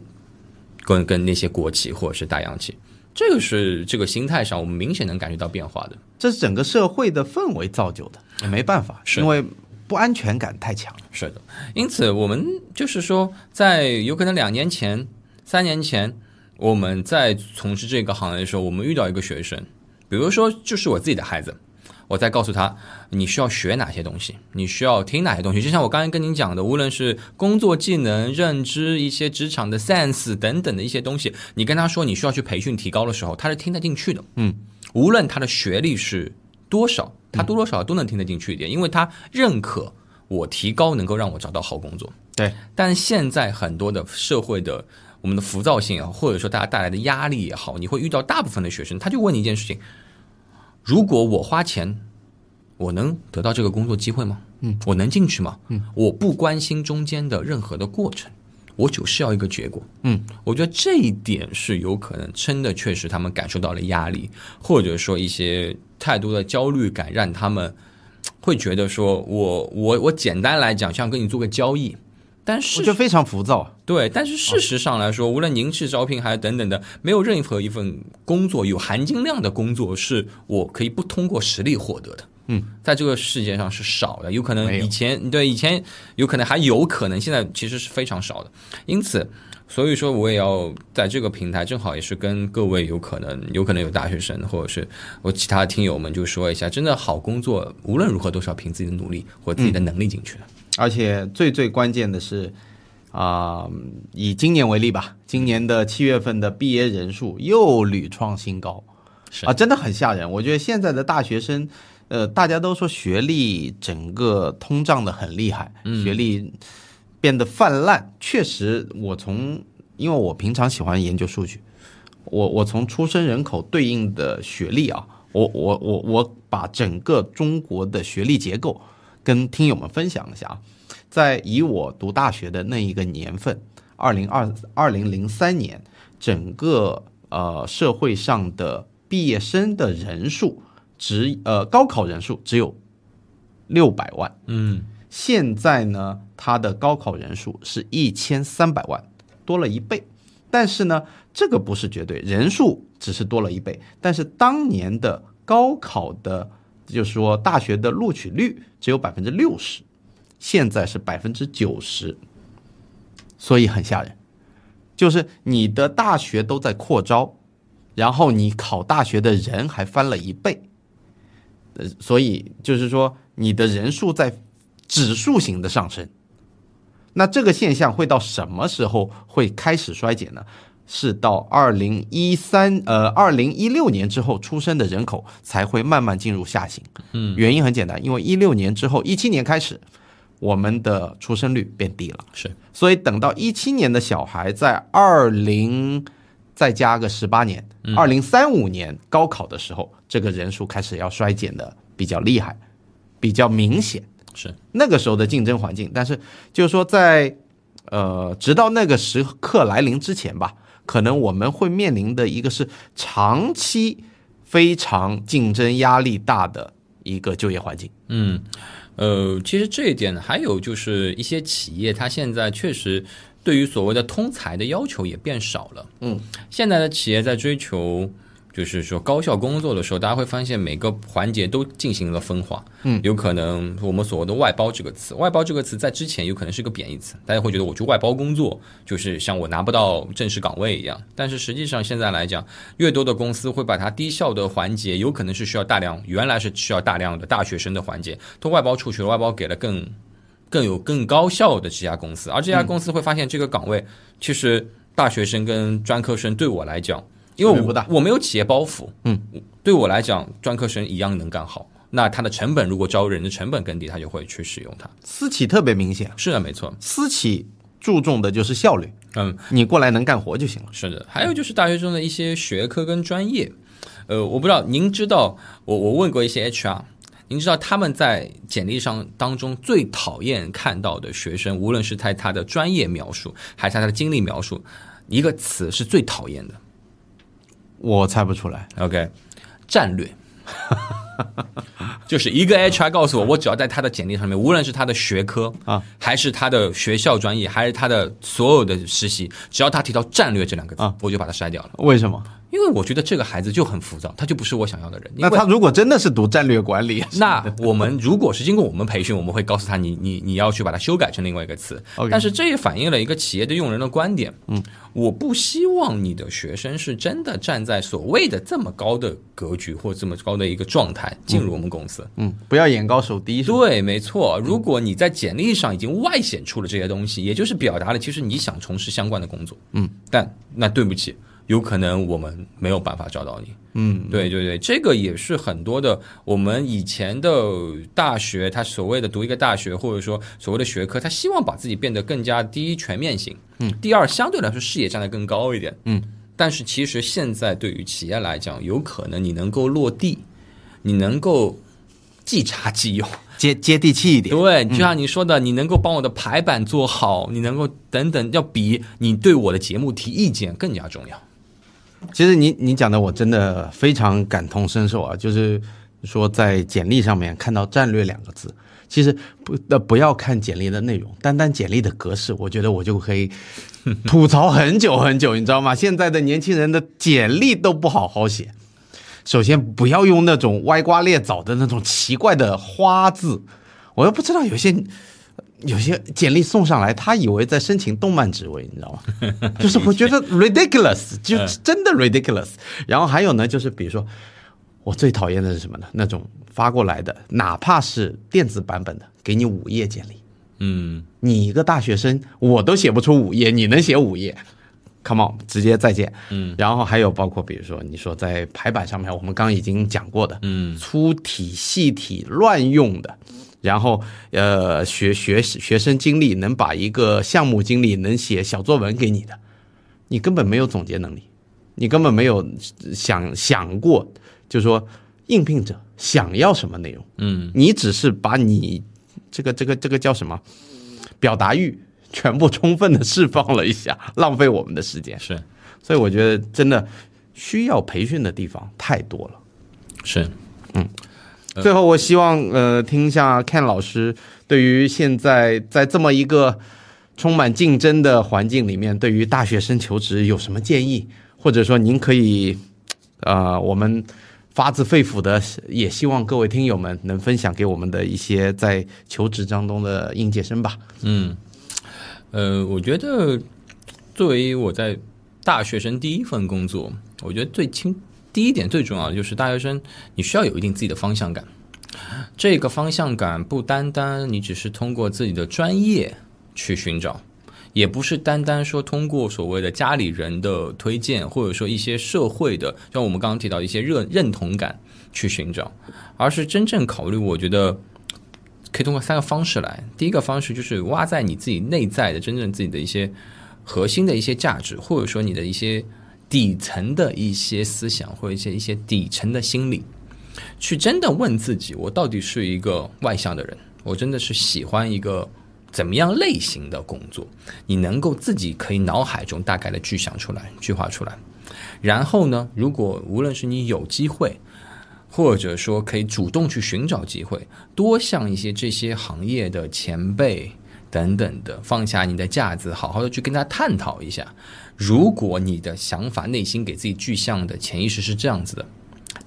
跟跟那些国企或者是大央企，这个是这个心态上我们明显能感觉到变化的。这是整个社会的氛围造就的，也没办法，是因为。不安全感太强，是的，因此我们就是说，在有可能两年前、三年前，我们在从事这个行业的时候，我们遇到一个学生，比如说就是我自己的孩子，我在告诉他你需要学哪些东西，你需要听哪些东西。就像我刚才跟您讲的，无论是工作技能、认知、一些职场的 sense 等等的一些东西，你跟他说你需要去培训提高的时候，他是听得进去的。嗯，无论他的学历是多少，他多多少少都能听得进去一点，因为他认可我提高能够让我找到好工作。对，但现在很多的社会的我们的浮躁性啊，或者说大家带来的压力也好，你会遇到大部分的学生，他就问你一件事情：如果我花钱，我能得到这个工作机会吗？嗯，我能进去吗？嗯，我不关心中间的任何的过程，我就是要一个结果。嗯，我觉得这一点是有可能真的确实他们感受到了压力，或者说一些太多的焦虑感，让他们会觉得说我我我简单来讲，想跟你做个交易。但是我觉得非常浮躁。对，但是事实上来说，无论您是招聘还是等等的，没有任何一份工作有含金量的工作是我可以不通过实力获得的。嗯，在这个世界上是少的，有可能以前对以前有可能还有可能，现在其实是非常少的。因此，所以说我也要在这个平台，正好也是跟各位有可能有可能有大学生或者是我其他听友们就说一下，真的好工作无论如何都是要凭自己的努力或自己的能力进去的。而且最最关键的是，啊、以今年为例吧，今年的七月份的毕业人数又屡创新高，是啊，真的很吓人。我觉得现在的大学生，呃，大家都说学历整个通胀的很厉害，学历变得泛滥。确实，我从因为我平常喜欢研究数据，我我从出生人口对应的学历啊，我我我我把整个中国的学历结构跟听友们分享一下啊。在以我读大学的那一个年份，二零二二零零三年，整个呃社会上的毕业生的人数只呃高考人数只有六百万，嗯，现在呢，它的高考人数是一千三百万，多了一倍。但是呢，这个不是绝对，人数只是多了一倍，但是当年的高考的，就是说大学的录取率只有百分之六十，现在是百分之九十，所以很吓人。就是你的大学都在扩招，然后你考大学的人还翻了一倍，呃，所以就是说你的人数在指数型的上升。那这个现象会到什么时候会开始衰减呢？是到二零一三呃二零一六年之后出生的人口才会慢慢进入下行。嗯，原因很简单，因为一六年之后一七年开始，我们的出生率变低了。是所以等到一七年的小孩在二零再加个十八年，二零三五年高考的时候，这个人数开始要衰减的比较厉害，比较明显。是，那个时候的竞争环境，但是就是说在呃，直到那个时刻来临之前吧，可能我们会面临的一个是长期非常竞争压力大的一个就业环境。嗯，呃，其实这一点还有就是一些企业，它现在确实对于所谓的通才的要求也变少了。嗯，现在的企业在追求就是说高效工作的时候，大家会发现每个环节都进行了分化。嗯，有可能我们所谓的外包这个词，外包这个词在之前有可能是个贬义词，大家会觉得我去外包工作就是像我拿不到正式岗位一样。但是实际上现在来讲，越多的公司会把它低效的环节，有可能是需要大量原来是需要大量的大学生的环节，都外包出去了，外包给了更更有更高效的这家公司，而这家公司会发现这个岗位其实大学生跟专科生对我来讲，因为我不大我没有企业包袱，嗯，对我来讲专科生一样能干好。那它的成本如果招人的成本更低，他就会去使用它。私企特别明显，是的，没错，私企注重的就是效率，嗯，你过来能干活就行了。是的。还有就是大学中的一些学科跟专业，呃，我不知道您知道，我我问过一些 HR，您知道他们在简历上当中最讨厌看到的学生，无论是在他的专业描述还是他的经历描述，一个词是最讨厌的。我猜不出来，OK，战略。就是一个 HR 告诉我，我只要在他的简历上面，无论是他的学科啊，还是他的学校专业，还是他的所有的实习，只要他提到战略这两个字，啊我就把它筛掉了。为什么？因因为我觉得这个孩子就很浮躁，他就不是我想要的人。那他如果真的是读战略管理，那我们如果是经过我们培训，我们会告诉他你你你要去把它修改成另外一个词。但是这也反映了一个企业的用人的观点。嗯，我不希望你的学生是真的站在所谓的这么高的格局或这么高的一个状态进入我们公司。嗯，不要眼高手低，对，没错。如果你在简历上已经外显出了这些东西，也就是表达了其实你想从事相关的工作，嗯，但那对不起，有可能我们没有办法找到你。嗯，对对对，这个也是很多的我们以前的大学，他所谓的读一个大学，或者说所谓的学科，他希望把自己变得更加第一全面性，嗯，第二相对来说视野站得更高一点，嗯。但是其实现在对于企业来讲，有可能你能够落地，你能够即插即用，接接地气一点。对，就像你说的，你能够帮我的排版做好，你能够等等，要比你对我的节目提意见更加重要。其实你你讲的我真的非常感同身受啊，就是说在简历上面看到“战略”两个字，其实不呃不要看简历的内容，单单简历的格式，我觉得我就可以吐槽很久很久，你知道吗？现在的年轻人的简历都不好好写。首先不要用那种歪瓜裂枣的那种奇怪的花字，我又不知道有些有些简历送上来，他以为在申请动漫职位，你知道吗？就是我觉得 ridiculous，就真的 ridiculous。然后还有呢，就是比如说，我最讨厌的是什么呢？那种发过来的，哪怕是电子版本的，给你五页简历，嗯，你一个大学生，我都写不出五页，你能写五页？Come on，直接再见。嗯，然后还有包括比如说，你说在排版上面，我们刚刚已经讲过的，嗯，粗体、细体乱用的，然后呃，学学学生经历能把一个项目经历能写小作文给你的，你根本没有总结能力，你根本没有想想过，就说应聘者想要什么内容，嗯，你只是把你这个这个这个叫什么表达欲全部充分的释放了一下，浪费我们的时间，是。所以我觉得真的需要培训的地方太多了。是，最后，我希望呃听一下 Ken 老师对于现在在这么一个充满竞争的环境里面，对于大学生求职有什么建议，或者说您可以呃我们发自肺腑的，也希望各位听友们能分享给我们的一些在求职当中的应届生吧。嗯，呃，我觉得作为我在大学生第一份工作，我觉得最轻第一点最重要的就是大学生你需要有一定自己的方向感。这个方向感不单单你只是通过自己的专业去寻找，也不是单单说通过所谓的家里人的推荐，或者说一些社会的，像我们刚刚提到一些认认同感去寻找，而是真正考虑，我觉得可以通过三个方式来。第一个方式就是挖在你自己内在的真正自己的一些核心的一些价值，或者说你的一些底层的一些思想，或者一些一些底层的心理，去真的问自己：我到底是一个外向的人，我真的是喜欢一个怎么样类型的工作？你能够自己可以脑海中大概的具象出来、具化出来。然后呢，如果无论是你有机会，或者说可以主动去寻找机会，多向一些这些行业的前辈等等的放下你的架子，好好的去跟他探讨一下。如果你的想法、内心给自己具象的潜意识是这样子的，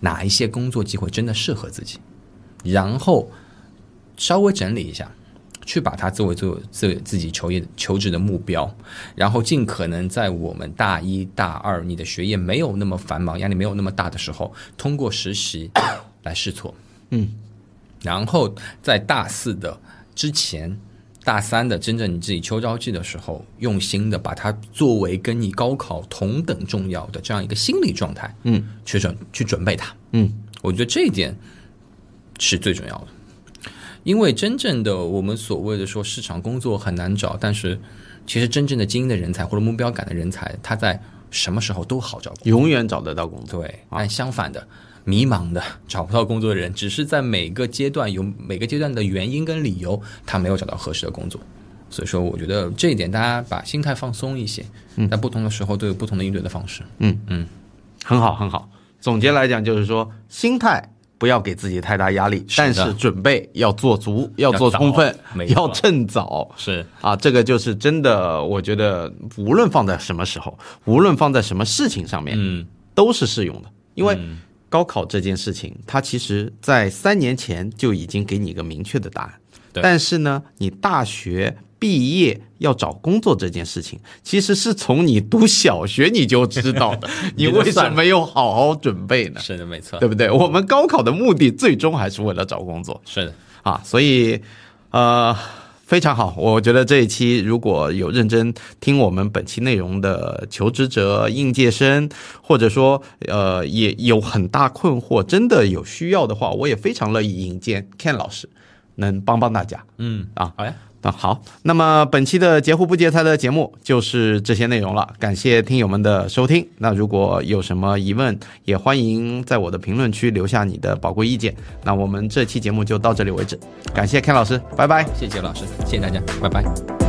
哪一些工作机会真的适合自己？然后稍微整理一下，去把它作为做自自己求业求职的目标，然后尽可能在我们大一大二你的学业没有那么繁忙、压力没有那么大的时候，通过实习来试错，嗯，然后在大四的之前。大三的真正你自己秋招季的时候，用心的把它作为跟你高考同等重要的这样一个心理状态，嗯，去准去准备它，嗯，我觉得这一点是最重要的。因为真正的我们所谓的说市场工作很难找，但是其实真正的精英的人才或者目标感的人才，他在什么时候都好找工作。永远找得到工作。对，但相反的，迷茫的找不到工作的人，只是在每个阶段有每个阶段的原因跟理由，他没有找到合适的工作。所以说，我觉得这一点大家把心态放松一些，在不同的时候都有不同的应对的方式。嗯。嗯。很好，很好。总结来讲，就是说心态不要给自己太大压力，是但是准备要做足，要做充分要趁早。是，啊，这个就是真的，我觉得无论放在什么时候，无论放在什么事情上面，嗯，都是适用的，因为嗯高考这件事情，它其实在三年前就已经给你一个明确的答案。但是呢，你大学毕业要找工作这件事情，其实是从你读小学你就知道的，你为什么没有好好准备呢？是的，没错，对不对？我们高考的目的最终还是为了找工作是的，啊，所以呃。非常好，我觉得这一期如果有认真听我们本期内容的求职者、应届生，或者说呃也有很大困惑，真的有需要的话，我也非常乐意引荐 Ken 老师，能帮帮大家。嗯啊，好呀，那好，那么本期的截胡不截财的节目就是这些内容了，感谢听友们的收听。那如果有什么疑问，也欢迎在我的评论区留下你的宝贵意见。那我们这期节目就到这里为止，感谢 Ken 老师，拜拜。谢谢老师，谢谢大家，拜拜。